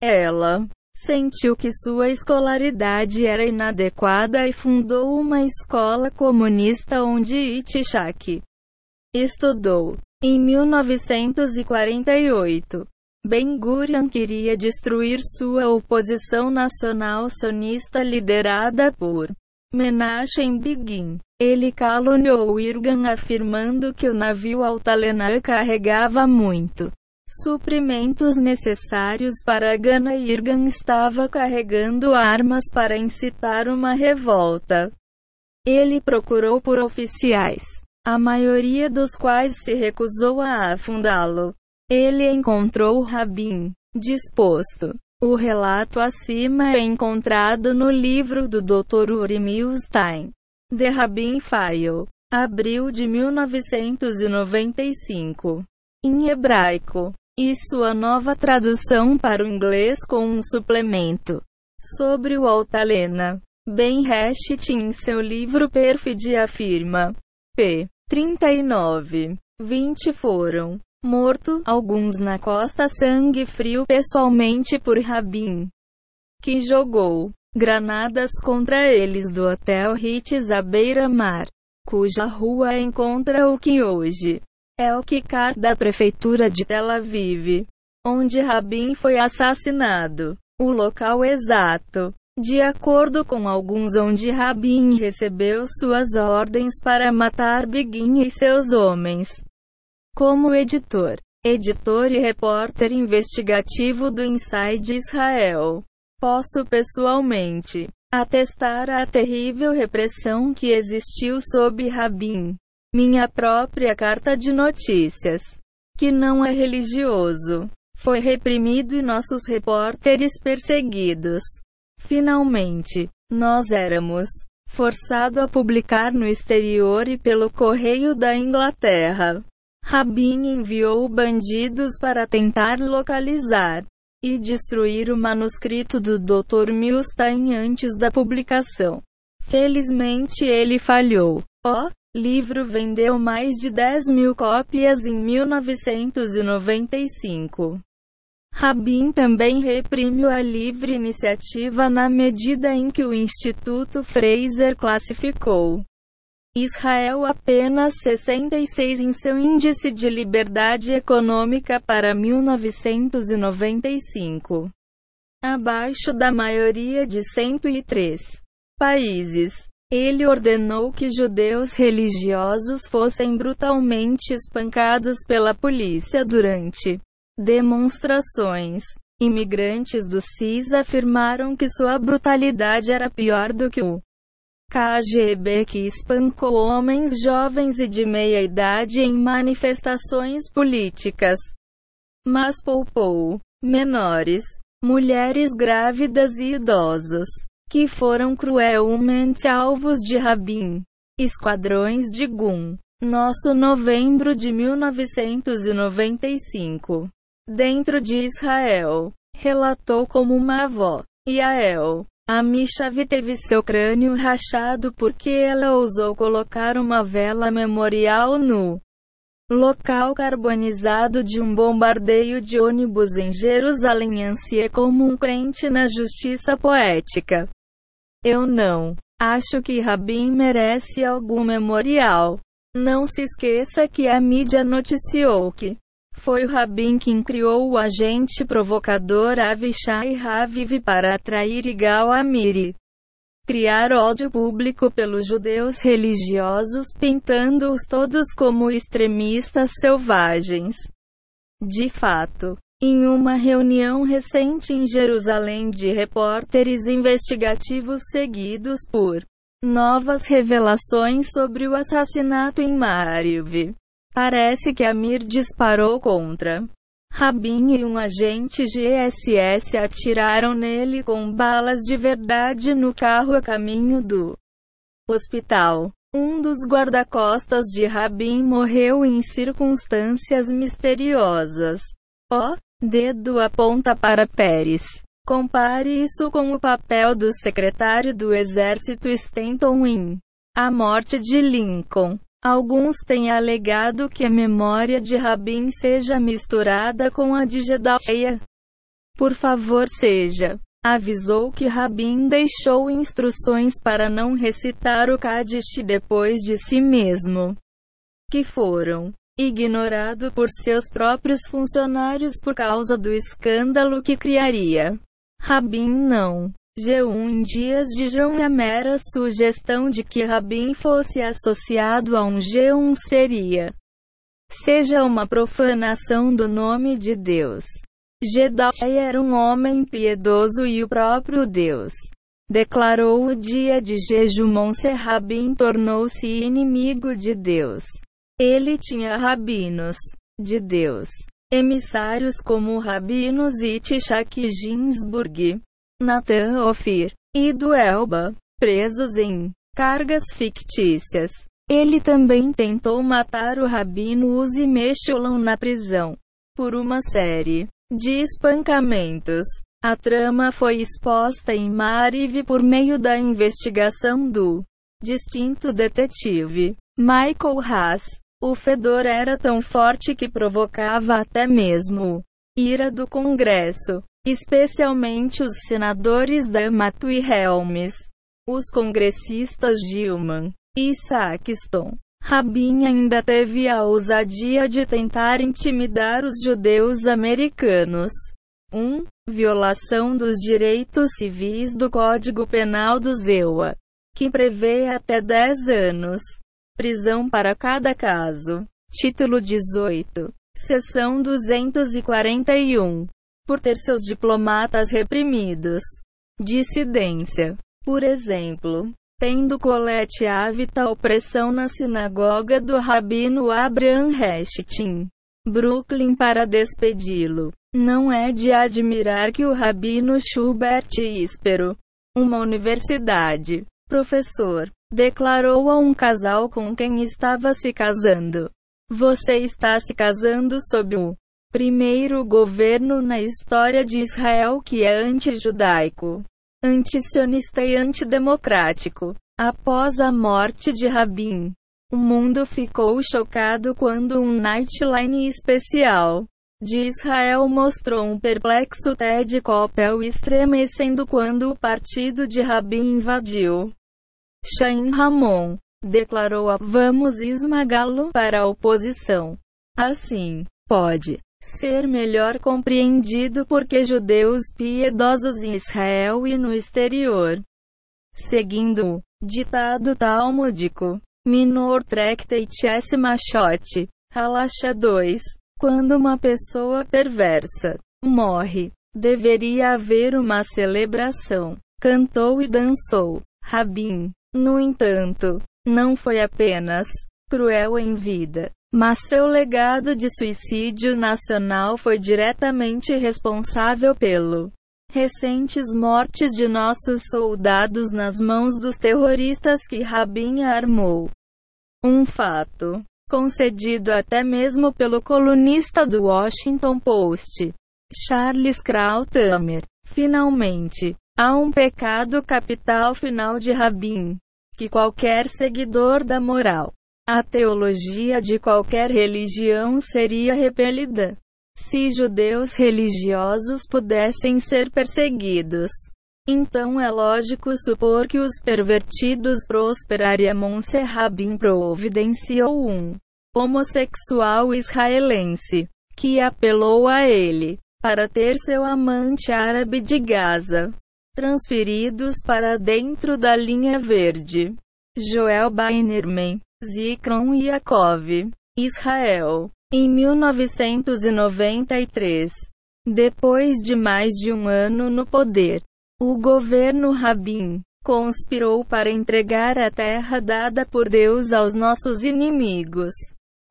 Ela sentiu que sua escolaridade era inadequada e fundou uma escola comunista onde Itchak estudou. Em 1948, Ben-Gurion queria destruir sua oposição nacional sonista liderada por Menachem Begin. Ele caluniou Irgan afirmando que o navio Altalena carregava muito suprimentos necessários para Gana Irgan estava carregando armas para incitar uma revolta. Ele procurou por oficiais, a maioria dos quais se recusou a afundá-lo. Ele encontrou Rabin, disposto. O relato acima é encontrado no livro do Dr. Uri Milstein, The Rabin File, abril de 1995 em hebraico, e sua nova tradução para o inglês com um suplemento sobre o Altalena. Ben Heshit em seu livro Perfide afirma: p. 39. 20 foram morto, alguns na costa sangue frio pessoalmente por Rabin, que jogou granadas contra eles do Hotel Ritz à beira-mar, cuja rua encontra o que hoje é o Kikar da prefeitura de Tel Aviv, onde Rabin foi assassinado. O local exato, de acordo com alguns, onde Rabin recebeu suas ordens para matar Begin e seus homens. Como editor, editor e repórter investigativo do Inside Israel, posso pessoalmente atestar a terrível repressão que existiu sob Rabin minha própria carta de notícias, que não é religioso, foi reprimido e nossos repórteres perseguidos. Finalmente, nós éramos forçado a publicar no exterior e pelo correio da Inglaterra. Rabin enviou bandidos para tentar localizar e destruir o manuscrito do Dr. Milstein antes da publicação. Felizmente ele falhou. Oh, livro vendeu mais de 10 mil cópias em 1995. Rabin também reprimiu a livre iniciativa na medida em que o Instituto Fraser classificou Israel apenas 66 em seu índice de liberdade econômica para 1995, abaixo da maioria de 103 países. Ele ordenou que judeus religiosos fossem brutalmente espancados pela polícia durante demonstrações. Imigrantes do CIS afirmaram que sua brutalidade era pior do que o KGB que espancou homens jovens e de meia idade em manifestações políticas, mas poupou menores, mulheres grávidas e idosos que foram cruelmente alvos de Rabin. Esquadrões de Gun. Nosso novembro de 1995. Dentro de Israel. Relatou como uma avó. Yael. A Mishav teve seu crânio rachado porque ela ousou colocar uma vela memorial no local carbonizado de um bombardeio de ônibus em Jerusalém. Ansia como um crente na justiça poética. Eu não. Acho que Rabin merece algum memorial. Não se esqueça que a mídia noticiou que foi o Rabin quem criou o agente provocador Avishai Raviv para atrair Igal Amiri. Criar ódio público pelos judeus religiosos, pintando-os todos como extremistas selvagens. De fato, em uma reunião recente em Jerusalém de repórteres investigativos seguidos por novas revelações sobre o assassinato em Mariv, parece que Amir disparou contra Rabin e um agente GSS atiraram nele com balas de verdade no carro a caminho do hospital. Um dos guarda-costas de Rabin morreu em circunstâncias misteriosas. O dedo aponta para Pérez. Compare isso com o papel do secretário do Exército Stanton Wynne. A morte de Lincoln. Alguns têm alegado que a memória de Rabin seja misturada com a de Gedalia. Por favor, seja avisou que Rabin deixou instruções para não recitar o Kadish depois de si mesmo, que foram ignorados por seus próprios funcionários por causa do escândalo que criaria. Rabin não. G1 em dias de João a mera sugestão de que Rabin fosse associado a um G1 seria seja uma profanação do nome de Deus. Gedai era um homem piedoso e o próprio Deus declarou o dia de jejum Rabin tornou-se inimigo de Deus. Ele tinha rabinos de Deus, emissários como rabinos Itchak Ginsburg, Nathan Ofir e do Elba, presos em cargas fictícias. Ele também tentou matar o rabino Uzi Mecholon na prisão por uma série de espancamentos. A trama foi exposta em Mariv por meio da investigação do distinto detetive Michael Haas. O fedor era tão forte que provocava até mesmo ira do Congresso, especialmente os senadores D'Amato e Helms, os congressistas Gilman e Saxton. Rabin ainda teve a ousadia de tentar intimidar os judeus americanos. 1. Um, violação dos direitos civis do Código Penal do ZEUA, que prevê até 10 anos. Prisão para cada caso. Título 18. Seção 241. Por ter seus diplomatas reprimidos. Dissidência. Por exemplo, tendo Colette Avita opressão na sinagoga do Rabino Abraham Reshtin, Brooklyn para despedi-lo. Não é de admirar que o Rabino Schubert Ispero, uma universidade, professor, declarou a um casal com quem estava se casando: Você está se casando sob o primeiro governo na história de Israel que é antijudaico antisionista e antidemocrático. Após a morte de Rabin, o mundo ficou chocado quando um Nightline especial de Israel mostrou um perplexo Ted Koppel estremecendo quando o partido de Rabin invadiu. Shain Ramon declarou a vamos esmagá-lo para a oposição. Assim, pode ser melhor compreendido porque judeus piedosos em Israel e no exterior, seguindo o ditado talmúdico, Minor Tractate S. Machot, Halacha 2, quando uma pessoa perversa morre, deveria haver uma celebração. Cantou e dançou. Rabin, no entanto, não foi apenas cruel em vida, mas seu legado de suicídio nacional foi diretamente responsável pelo recentes mortes de nossos soldados nas mãos dos terroristas que Rabin armou. Um fato concedido até mesmo pelo colunista do Washington Post, Charles Krauthammer. Finalmente, há um pecado capital final de Rabin, que qualquer seguidor da moral a teologia de qualquer religião seria repelida. Se judeus religiosos pudessem ser perseguidos, então é lógico supor que os pervertidos prosperariam. Rabin providenciou um homossexual israelense que apelou a ele para ter seu amante árabe de Gaza transferidos para dentro da linha verde. Joel Bainerman Zikron Yaakov, Israel. Em 1993, depois de mais de um ano no poder, o governo Rabin conspirou para entregar a terra dada por Deus aos nossos inimigos.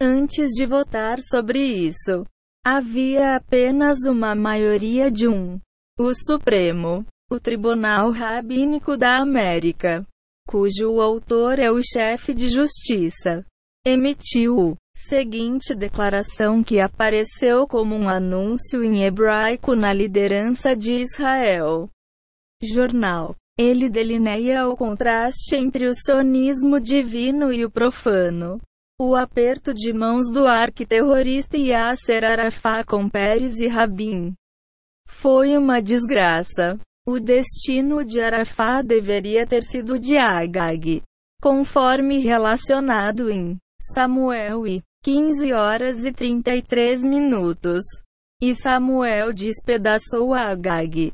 Antes de votar sobre isso, havia apenas uma maioria de um. O Supremo, o Tribunal Rabínico da América, cujo autor é o chefe de justiça, emitiu seguinte declaração que apareceu como um anúncio em hebraico na liderança de Israel. Jornal. Ele delineia o contraste entre o sonismo divino e o profano. O aperto de mãos do arquiterrorista Yasser Arafat com Pérez e Rabin foi uma desgraça. O destino de Arafá deveria ter sido de Agag, conforme relacionado em Samuel e 15 horas e 33 minutos. E Samuel despedaçou Agag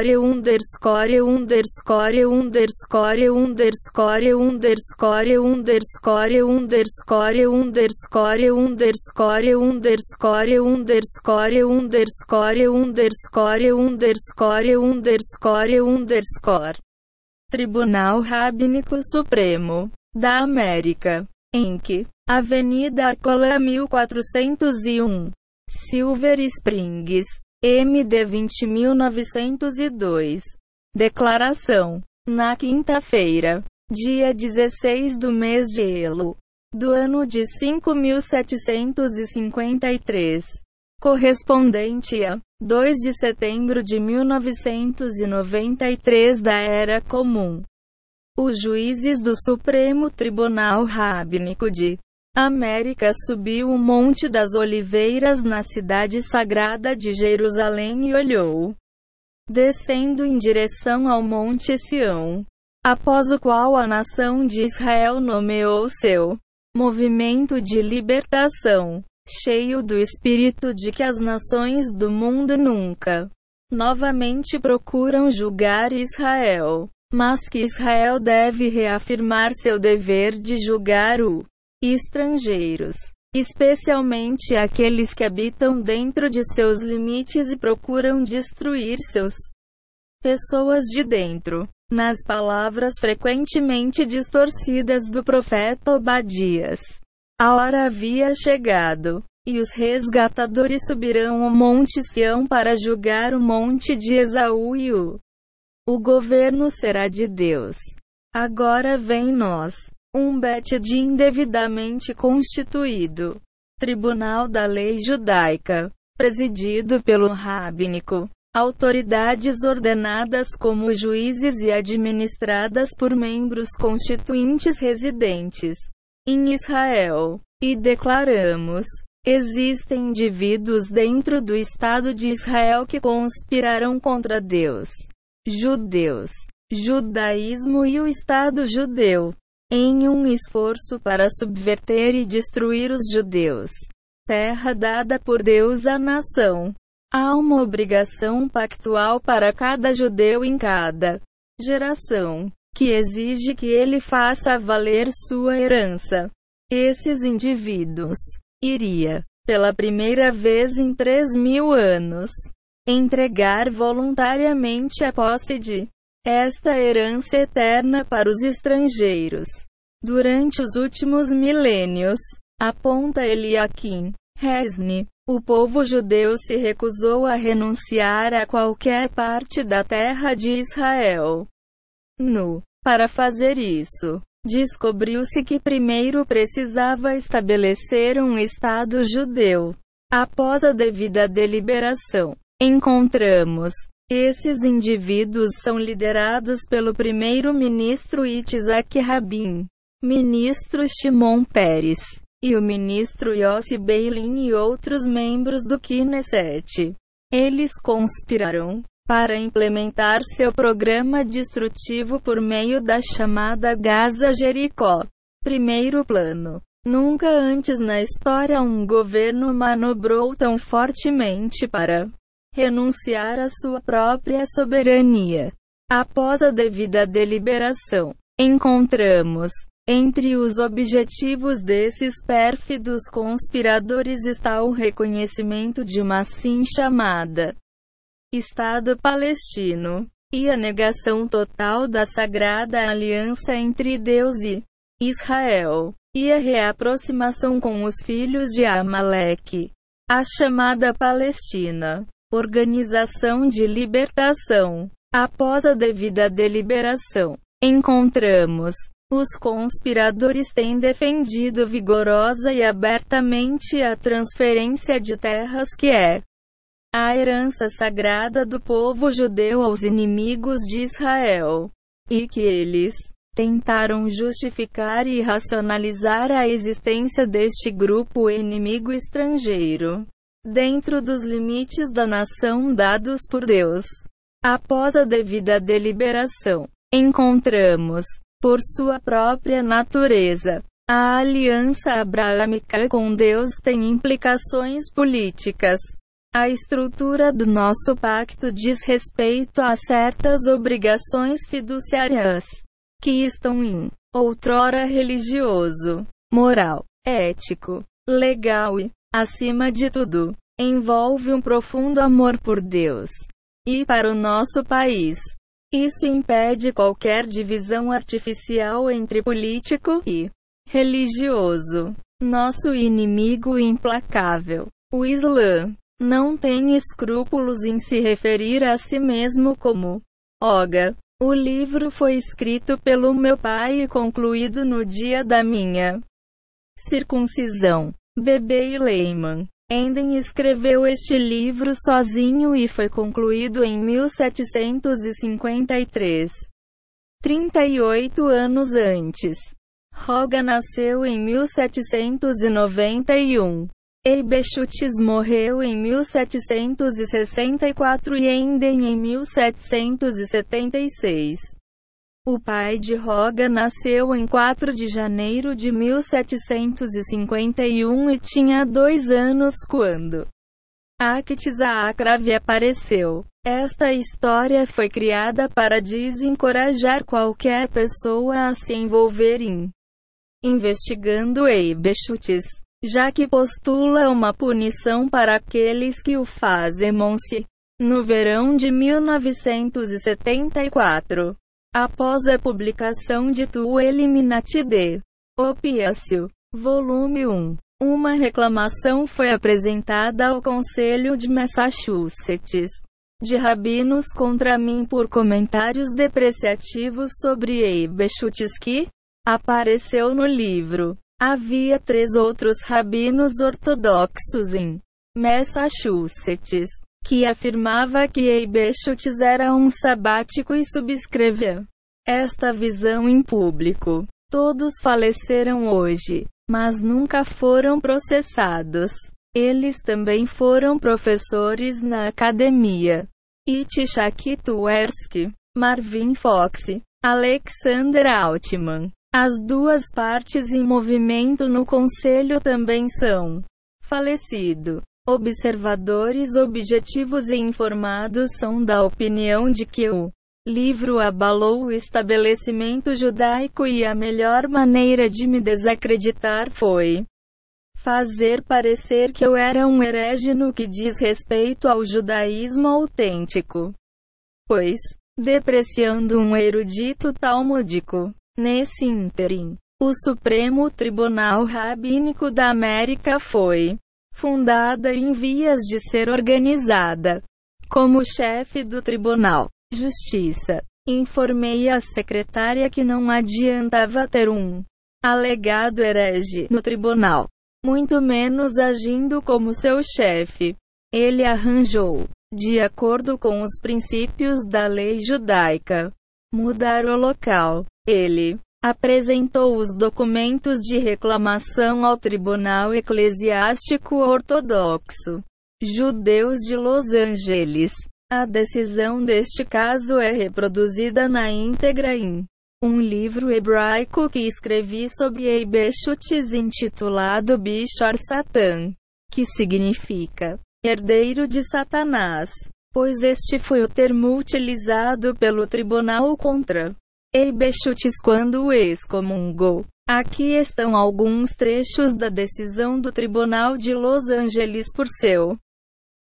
underscore underscore underscore underscore underscore underscore underscore underscore underscore underscore underscore underscore underscore underscore underscore underscore underscore Tribunal Rabínico Supremo da América, Inc. Avenida Arcola 1401, Silver Springs, MD 20902. Declaração. Na quinta-feira, dia 16 do mês de Elo, do ano de 5753, correspondente a 2 de setembro de 1993 da Era Comum. Os juízes do Supremo Tribunal Rabínico de América subiu o Monte das Oliveiras na cidade sagrada de Jerusalém e olhou, descendo em direção ao Monte Sião, após o qual a nação de Israel nomeou seu movimento de libertação, cheio do espírito de que as nações do mundo nunca novamente procuram julgar Israel, mas que Israel deve reafirmar seu dever de julgar o estrangeiros, especialmente aqueles que habitam dentro de seus limites e procuram destruir seus pessoas de dentro. Nas palavras frequentemente distorcidas do profeta Obadias, a hora havia chegado, e os resgatadores subirão o monte Sião para julgar o monte de Esaú e o o governo será de Deus. Agora vem nós, um de indevidamente constituído. Tribunal da Lei Judaica, presidido pelo rabínico. Autoridades ordenadas como juízes e administradas por membros constituintes residentes em Israel. E declaramos: existem indivíduos dentro do Estado de Israel que conspiraram contra Deus, judeus, judaísmo e o Estado judeu em um esforço para subverter e destruir os judeus. Terra dada por Deus à nação. Há uma obrigação pactual para cada judeu em cada geração, que exige que ele faça valer sua herança. Esses indivíduos iria, pela primeira vez em três mil anos, entregar voluntariamente a posse de esta herança eterna para os estrangeiros. Durante os últimos milênios, aponta Eliakim Resni, o povo judeu se recusou a renunciar a qualquer parte da terra de Israel. No, para fazer isso, descobriu-se que primeiro precisava estabelecer um Estado judeu. Após a devida deliberação, encontramos esses indivíduos são liderados pelo primeiro-ministro Itzhak Rabin, ministro Shimon Peres, e o ministro Yossi Beilin e outros membros do Knesset. Eles conspiraram para implementar seu programa destrutivo por meio da chamada Gaza Jericó. Primeiro plano. Nunca antes na história um governo manobrou tão fortemente para renunciar à sua própria soberania. Após a devida deliberação, encontramos, entre os objetivos desses pérfidos conspiradores está o reconhecimento de uma assim chamada Estado palestino, e a negação total da sagrada aliança entre Deus e Israel, e a reaproximação com os filhos de Amaleque, a chamada Palestina. Organização de Libertação. Após a devida deliberação, encontramos os conspiradores têm defendido vigorosa e abertamente a transferência de terras que é a herança sagrada do povo judeu aos inimigos de Israel, e que eles tentaram justificar e racionalizar a existência deste grupo inimigo estrangeiro dentro dos limites da nação dados por Deus. Após a devida deliberação, encontramos, por sua própria natureza, a aliança abraâmica com Deus tem implicações políticas. A estrutura do nosso pacto diz respeito a certas obrigações fiduciárias que estão em outrora religioso, moral, ético, legal e, acima de tudo, envolve um profundo amor por Deus e para o nosso país. Isso impede qualquer divisão artificial entre político e religioso. Nosso inimigo implacável, o Islã, não tem escrúpulos em se referir a si mesmo como Oga, o livro foi escrito pelo meu pai e concluído no dia da minha circuncisão. Bebê Lehman. Enden escreveu este livro sozinho e foi concluído em 1753. 38 anos antes. Roga nasceu em 1791. Eibeschutz morreu em 1764 e Enden em 1776. O pai de Roga nasceu em 4 de janeiro de 1751 e tinha dois anos quando Akhtisakravi apareceu. Esta história foi criada para desencorajar qualquer pessoa a se envolver em investigando Eibeschutz já que postula uma punição para aqueles que o fazem. No verão de 1974, após a publicação de Tu Eliminati de Opiácio, volume 1, uma reclamação foi apresentada ao Conselho de Massachusetts de rabinos contra mim por comentários depreciativos sobre Eibe que apareceu no livro Havia três outros rabinos ortodoxos em Massachusetts que afirmava que Eibeschutz era um sabático e subscrevia esta visão em público. Todos faleceram hoje, mas nunca foram processados. Eles também foram professores na academia. Itchak Tversky, Marvin Fox, Alexander Altman, as duas partes em movimento no Conselho também são falecido. Observadores objetivos e informados são da opinião de que o livro abalou o estabelecimento judaico e a melhor maneira de me desacreditar foi fazer parecer que eu era um herege no que diz respeito ao judaísmo autêntico. Pois, depreciando um erudito talmúdico, Nesse ínterim, o Supremo Tribunal Rabínico da América foi fundada em vias de ser organizada. Como chefe do Tribunal Justiça, informei a secretária que não adiantava ter um alegado herege no tribunal, muito menos agindo como seu chefe. Ele arranjou, de acordo com os princípios da lei judaica, mudar o local ele apresentou os documentos de reclamação ao Tribunal Eclesiástico Ortodoxo Judeus de Los Angeles. A decisão deste caso é reproduzida na íntegra em um livro hebraico que escrevi sobre Eibeshutz intitulado Bishar Satan, que significa herdeiro de Satanás, pois este foi o termo utilizado pelo tribunal contra Eibeschutz quando excomungou. Aqui estão alguns trechos da decisão do Tribunal de Los Angeles por seu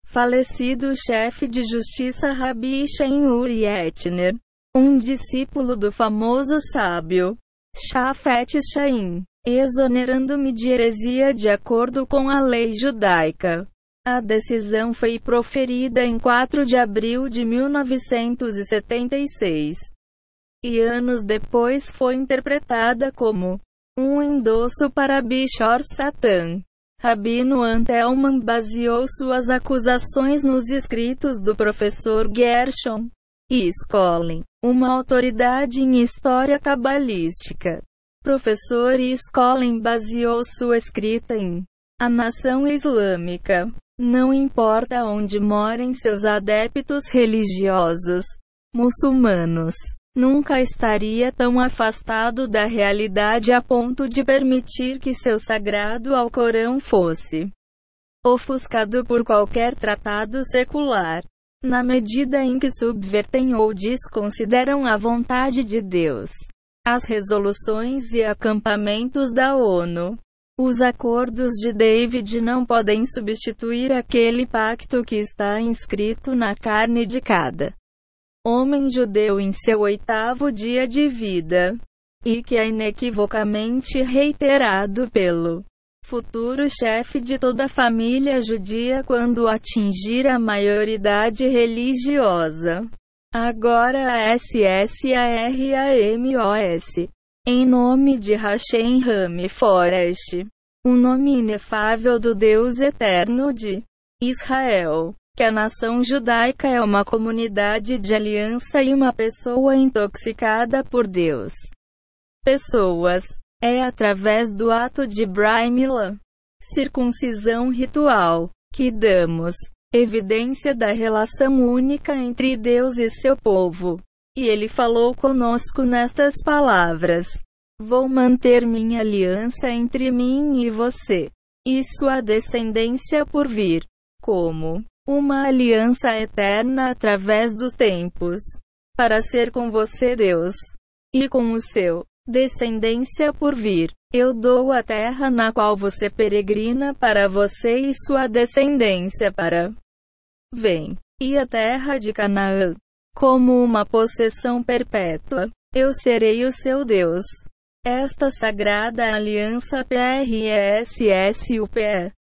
falecido chefe de justiça Rabbi Shem Uri Etner, um discípulo do famoso sábio Shafet Shaim, exonerando-me de heresia de acordo com a lei judaica. A decisão foi proferida em 4 de abril de 1976. E anos depois foi interpretada como um endosso para Bishor Satan. Rabino Antelman baseou suas acusações nos escritos do professor Gershon e Skolin, uma autoridade em história cabalística. Professor Skolin baseou sua escrita em A Nação Islâmica. Não importa onde morem seus adeptos religiosos, muçulmanos, nunca estaria tão afastado da realidade a ponto de permitir que seu sagrado Alcorão fosse ofuscado por qualquer tratado secular. Na medida em que subvertem ou desconsideram a vontade de Deus, as resoluções e acampamentos da ONU, os acordos de David não podem substituir aquele pacto que está inscrito na carne de cada homem judeu em seu oitavo dia de vida, e que é inequivocamente reiterado pelo futuro chefe de toda a família judia quando atingir a maioridade religiosa. Agora a SSARAMOS. Em nome de Hashem Rami Forest. O nome inefável do Deus eterno de Israel que a nação judaica é uma comunidade de aliança e uma pessoa intoxicada por Deus. Pessoas. É através do ato de Braimila, circuncisão ritual, que damos evidência da relação única entre Deus e seu povo. E ele falou conosco nestas palavras: Vou manter minha aliança entre mim e você, e sua descendência por vir. Como uma aliança eterna através dos tempos, para ser com você Deus, e com o seu descendência por vir. Eu dou a terra na qual você peregrina para você e sua descendência para vem, e a terra de Canaã, como uma possessão perpétua. Eu serei o seu Deus. Esta sagrada aliança PRSSUPE,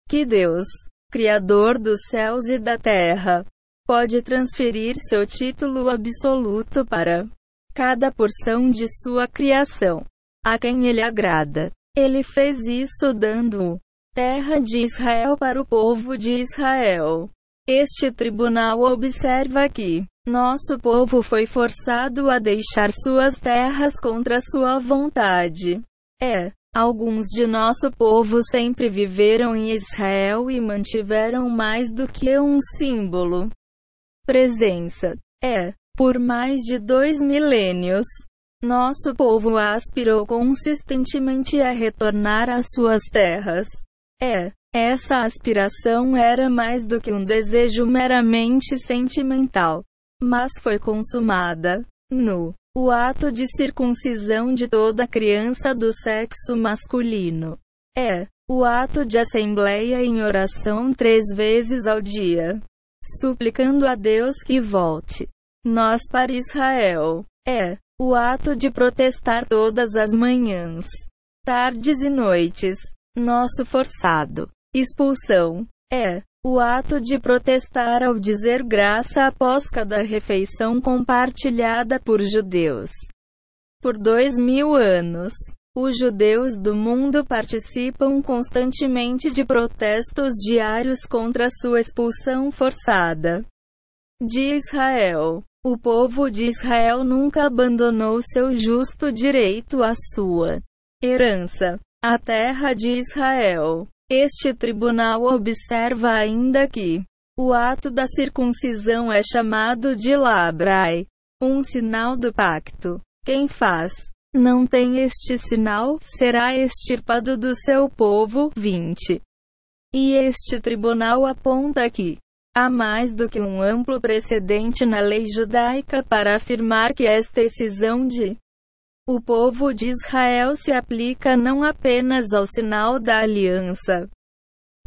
que Deus Criador dos céus e da terra, pode transferir seu título absoluto para cada porção de sua criação, a quem ele agrada. Ele fez isso dando terra de Israel para o povo de Israel. Este tribunal observa que nosso povo foi forçado a deixar suas terras contra sua vontade. É Alguns de nosso povo sempre viveram em Israel e mantiveram mais do que um símbolo. Presença. É, por mais de dois milênios, nosso povo aspirou consistentemente a retornar às suas terras. É, essa aspiração era mais do que um desejo meramente sentimental, mas foi consumada no o ato de circuncisão de toda criança do sexo masculino é o ato de assembleia em oração três vezes ao dia, suplicando a Deus que volte nós para Israel. É o ato de protestar todas as manhãs, tardes e noites, nosso forçado expulsão. É o ato de protestar ao dizer graça após cada refeição compartilhada por judeus. Por dois mil anos, os judeus do mundo participam constantemente de protestos diários contra sua expulsão forçada de Israel. O povo de Israel nunca abandonou seu justo direito à sua herança, a terra de Israel. Este tribunal observa ainda que o ato da circuncisão é chamado de labrai, um sinal do pacto. Quem faz não tem este sinal, será extirpado do seu povo. 20. E este tribunal aponta que há mais do que um amplo precedente na lei judaica para afirmar que esta decisão de o povo de Israel se aplica não apenas ao sinal da aliança,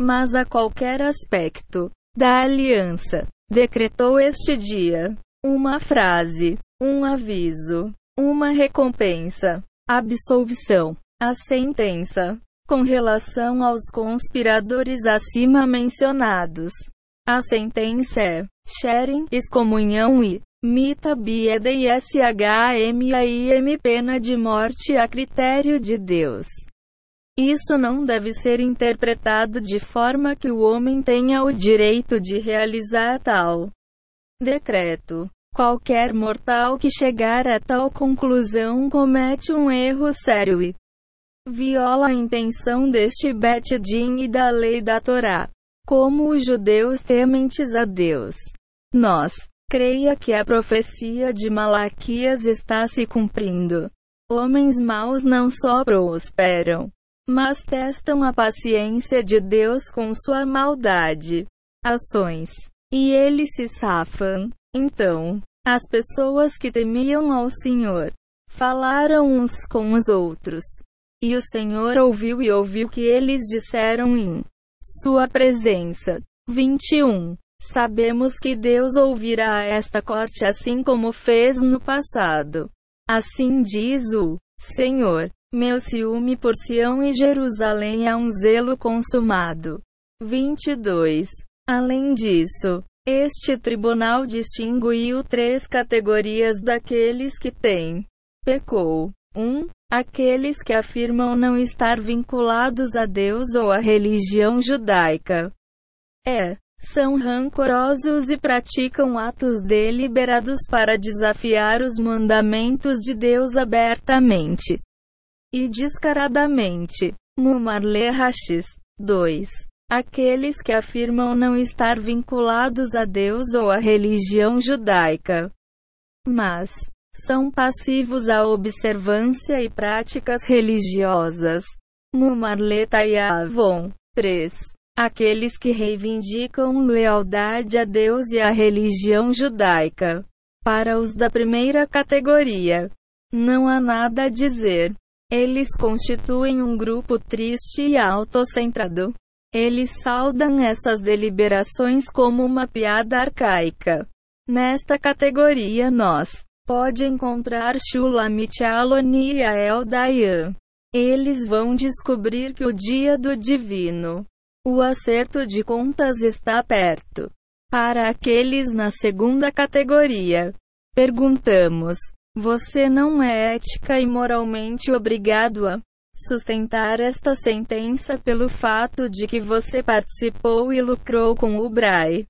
mas a qualquer aspecto da aliança. Decretou este dia uma frase, um aviso, uma recompensa, absolvição, a sentença, Com relação aos conspiradores acima mencionados, a sentença é sharing, excomunhão e mita bieda e shamaim pena de morte a critério de Deus. Isso não deve ser interpretado de forma que o homem tenha o direito de realizar tal decreto. Qualquer mortal que chegar a tal conclusão comete um erro sério e viola a intenção deste Bet Din e da lei da Torá. Como os judeus tementes a Deus. Nós, creia que a profecia de Malaquias está se cumprindo. Homens maus não só prosperam, mas testam a paciência de Deus com sua maldade. Ações. E eles se safam. Então, as pessoas que temiam ao Senhor falaram uns com os outros. E o Senhor ouviu e ouviu que eles disseram em sua presença. 21. Sabemos que Deus ouvirá esta corte assim como fez no passado. Assim diz o Senhor: Meu ciúme por Sião e Jerusalém é um zelo consumado. 22. Além disso, este tribunal distinguiu três categorias daqueles que têm pecou. 1. Um, aqueles que afirmam não estar vinculados a Deus ou à religião judaica. É. São rancorosos e praticam atos deliberados para desafiar os mandamentos de Deus abertamente e descaradamente. Mumarle Rashis. 2 aqueles que afirmam não estar vinculados a Deus ou à religião judaica, mas são passivos à observância e práticas religiosas. Mumarleta e Avon. 3. Aqueles que reivindicam lealdade a Deus e à religião judaica. Para os da primeira categoria, não há nada a dizer. Eles constituem um grupo triste e autocentrado. Eles saudam essas deliberações como uma piada arcaica. Nesta categoria nós pode encontrar Shulamit Aloni e Ael Dayan. Eles vão descobrir que o dia do divino, o acerto de contas está perto. Para aqueles na segunda categoria, perguntamos: você não é ética e moralmente obrigado a sustentar esta sentença pelo fato de que você participou e lucrou com o Brai.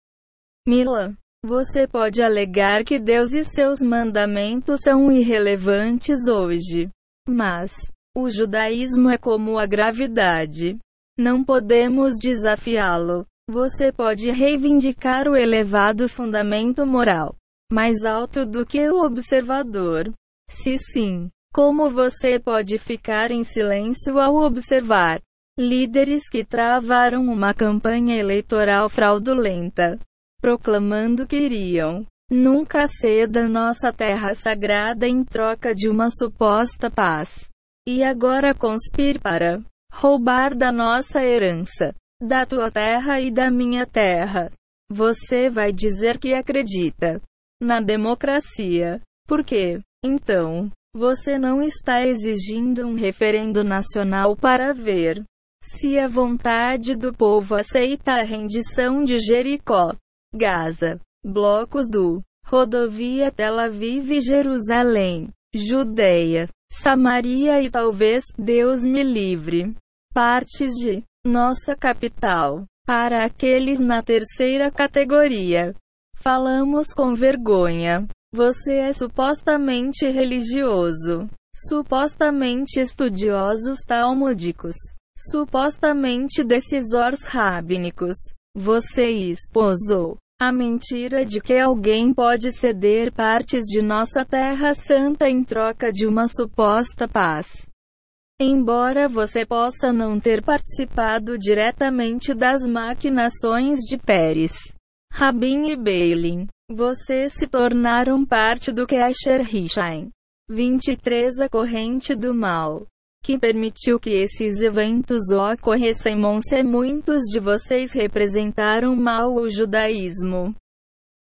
Mila. Você pode alegar que Deus e seus mandamentos são irrelevantes hoje. Mas, o judaísmo é como a gravidade. Não podemos desafiá-lo. Você pode reivindicar o elevado fundamento moral, mais alto do que o observador. Se sim, como você pode ficar em silêncio ao observar líderes que travaram uma campanha eleitoral fraudulenta, proclamando que iriam nunca ceda nossa terra sagrada em troca de uma suposta paz, e agora conspire para roubar da nossa herança, da tua terra e da minha terra. Você vai dizer que acredita na democracia. Por quê? Então, você não está exigindo um referendo nacional para ver se a vontade do povo aceita a rendição de Jericó, Gaza, blocos do rodovia Tel Aviv e Jerusalém, Judeia, Samaria e talvez, Deus me livre, partes de nossa capital. Para aqueles na terceira categoria, falamos com vergonha. Você é supostamente religioso, supostamente estudiosos talmúdicos, supostamente decisores rabínicos. Você esposou a mentira de que alguém pode ceder partes de nossa terra santa em troca de uma suposta paz. Embora você possa não ter participado diretamente das maquinações de Pérez, Rabin e Beilin, vocês se tornaram parte do que Asher Rishain. 23 A corrente do mal. Que permitiu que esses eventos ocorressem Monse muitos de vocês representaram mal o judaísmo.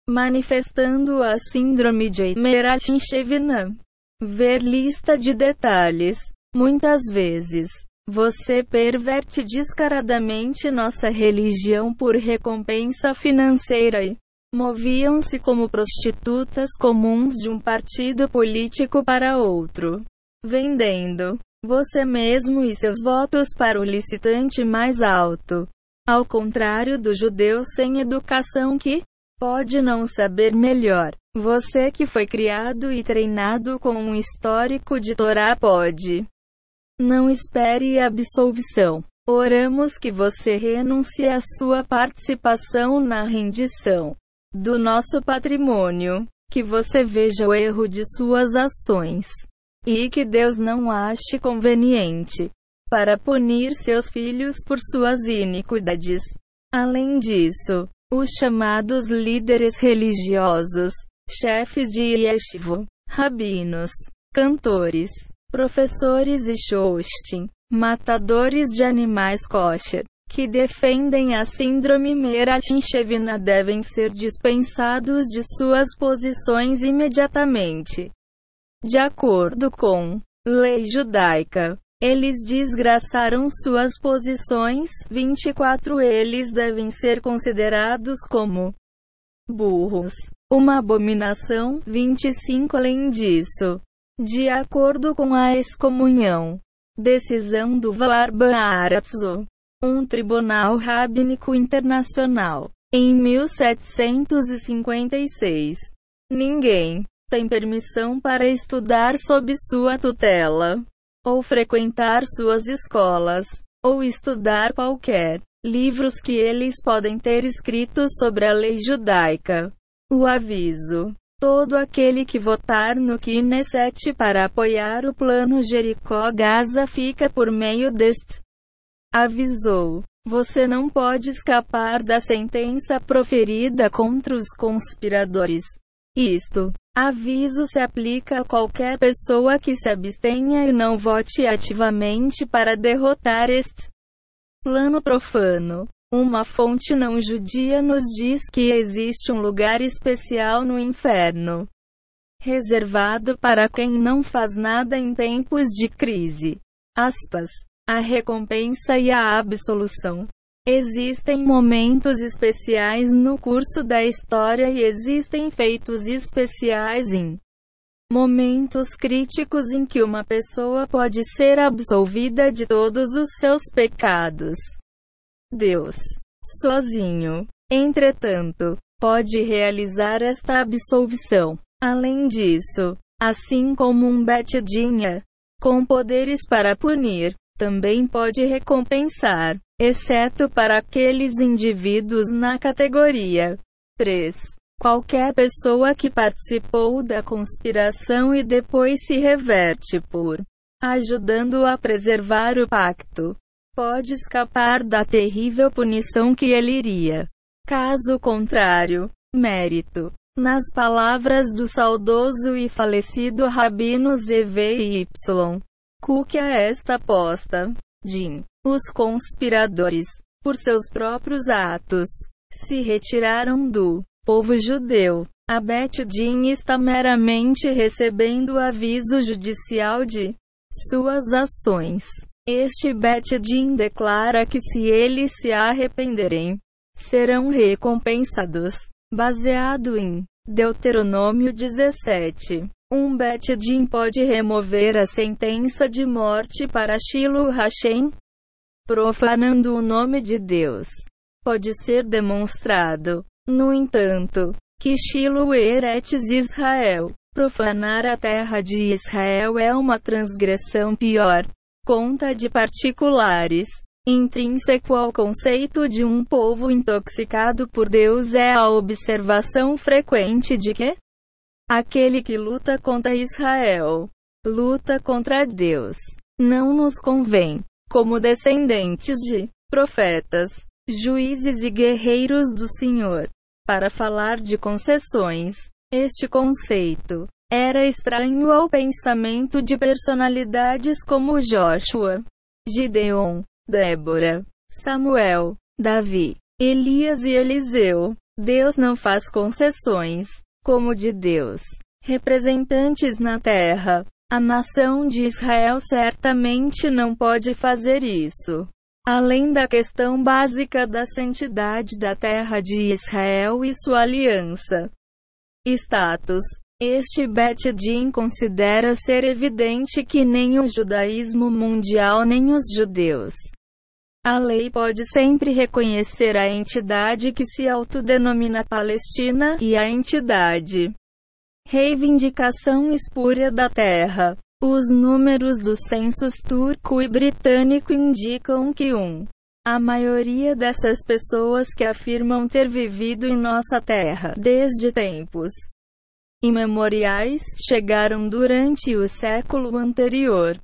Manifestando a síndrome de Merachin Shevinah. Ver lista de detalhes. Muitas vezes, Você perverte descaradamente nossa religião por recompensa financeira e moviam-se como prostitutas comuns de um partido político para outro, vendendo você mesmo e seus votos para o licitante mais alto. Ao contrário do judeu sem educação que pode não saber melhor, você que foi criado e treinado com um histórico de Torá pode. Não espere absolvição. Oramos que você renuncie à sua participação na rendição do nosso patrimônio, que você veja o erro de suas ações e que Deus não ache conveniente para punir seus filhos por suas iniquidades. Além disso, os chamados líderes religiosos, chefes de yeshivo, rabinos, cantores, professores e shostin, matadores de animais kosher, que defendem a síndrome Merachinchevina devem ser dispensados de suas posições imediatamente. De acordo com lei judaica, eles desgraçaram suas posições. 24 Eles devem ser considerados como burros, uma abominação. 25 Além disso, de acordo com a excomunhão, decisão do Valar Baaratzo, um tribunal rabínico internacional, em 1756, ninguém tem permissão para estudar sob sua tutela, ou frequentar suas escolas, ou estudar qualquer livros que eles podem ter escritos sobre a lei judaica. O aviso. Todo aquele que votar no Knesset para apoiar o plano Jericó-Gaza fica por meio deste. Avisou. Você não pode escapar da sentença proferida contra os conspiradores. Isto Aviso se aplica a qualquer pessoa que se abstenha e não vote ativamente para derrotar este plano profano. Uma fonte não judia nos diz que existe um lugar especial no inferno, reservado para quem não faz nada em tempos de crise. Aspas. A recompensa e a absolução. Existem momentos especiais no curso da história e existem feitos especiais em momentos críticos em que uma pessoa pode ser absolvida de todos os seus pecados. Deus, sozinho, entretanto, pode realizar esta absolvição. Além disso, assim como um Betidinha, com poderes para punir, também pode recompensar exceto para aqueles indivíduos na categoria 3. Qualquer pessoa que participou da conspiração e depois se reverte por ajudando a preservar o pacto, pode escapar da terrível punição que ele iria. Caso contrário, mérito. Nas palavras do saudoso e falecido Rabino ZVY, Cook a esta aposta, Jim. Os conspiradores, por seus próprios atos, se retiraram do povo judeu. A Bet está meramente recebendo aviso judicial de suas ações. Este Bet Din declara que se eles se arrependerem, serão recompensados. Baseado em Deuteronômio 17. Um Bet Din pode remover a sentença de morte para Shiloh Hashem, profanando o nome de Deus. Pode ser demonstrado, no entanto, que Shiloh Eretes Israel, profanar a terra de Israel é uma transgressão pior. Conta de particulares. Intrínseco ao conceito de um povo intoxicado por Deus é a observação frequente de que aquele que luta contra Israel luta contra Deus. Não nos convém como descendentes de profetas, juízes e guerreiros do Senhor. Para falar de concessões, este conceito era estranho ao pensamento de personalidades como Joshua, Gideon, Débora, Samuel, Davi, Elias e Eliseu. Deus não faz concessões, como de Deus. Representantes na terra, A nação de Israel certamente não pode fazer isso. Além da questão básica da santidade da terra de Israel e sua aliança. Status. Este Bet Din considera ser evidente que nem o judaísmo mundial nem os judeus. A lei pode sempre reconhecer a entidade que se autodenomina Palestina e a entidade reivindicação espúria da terra. Os números dos censos turco e britânico indicam que um a maioria dessas pessoas que afirmam ter vivido em nossa terra desde tempos imemoriais chegaram durante o século anterior.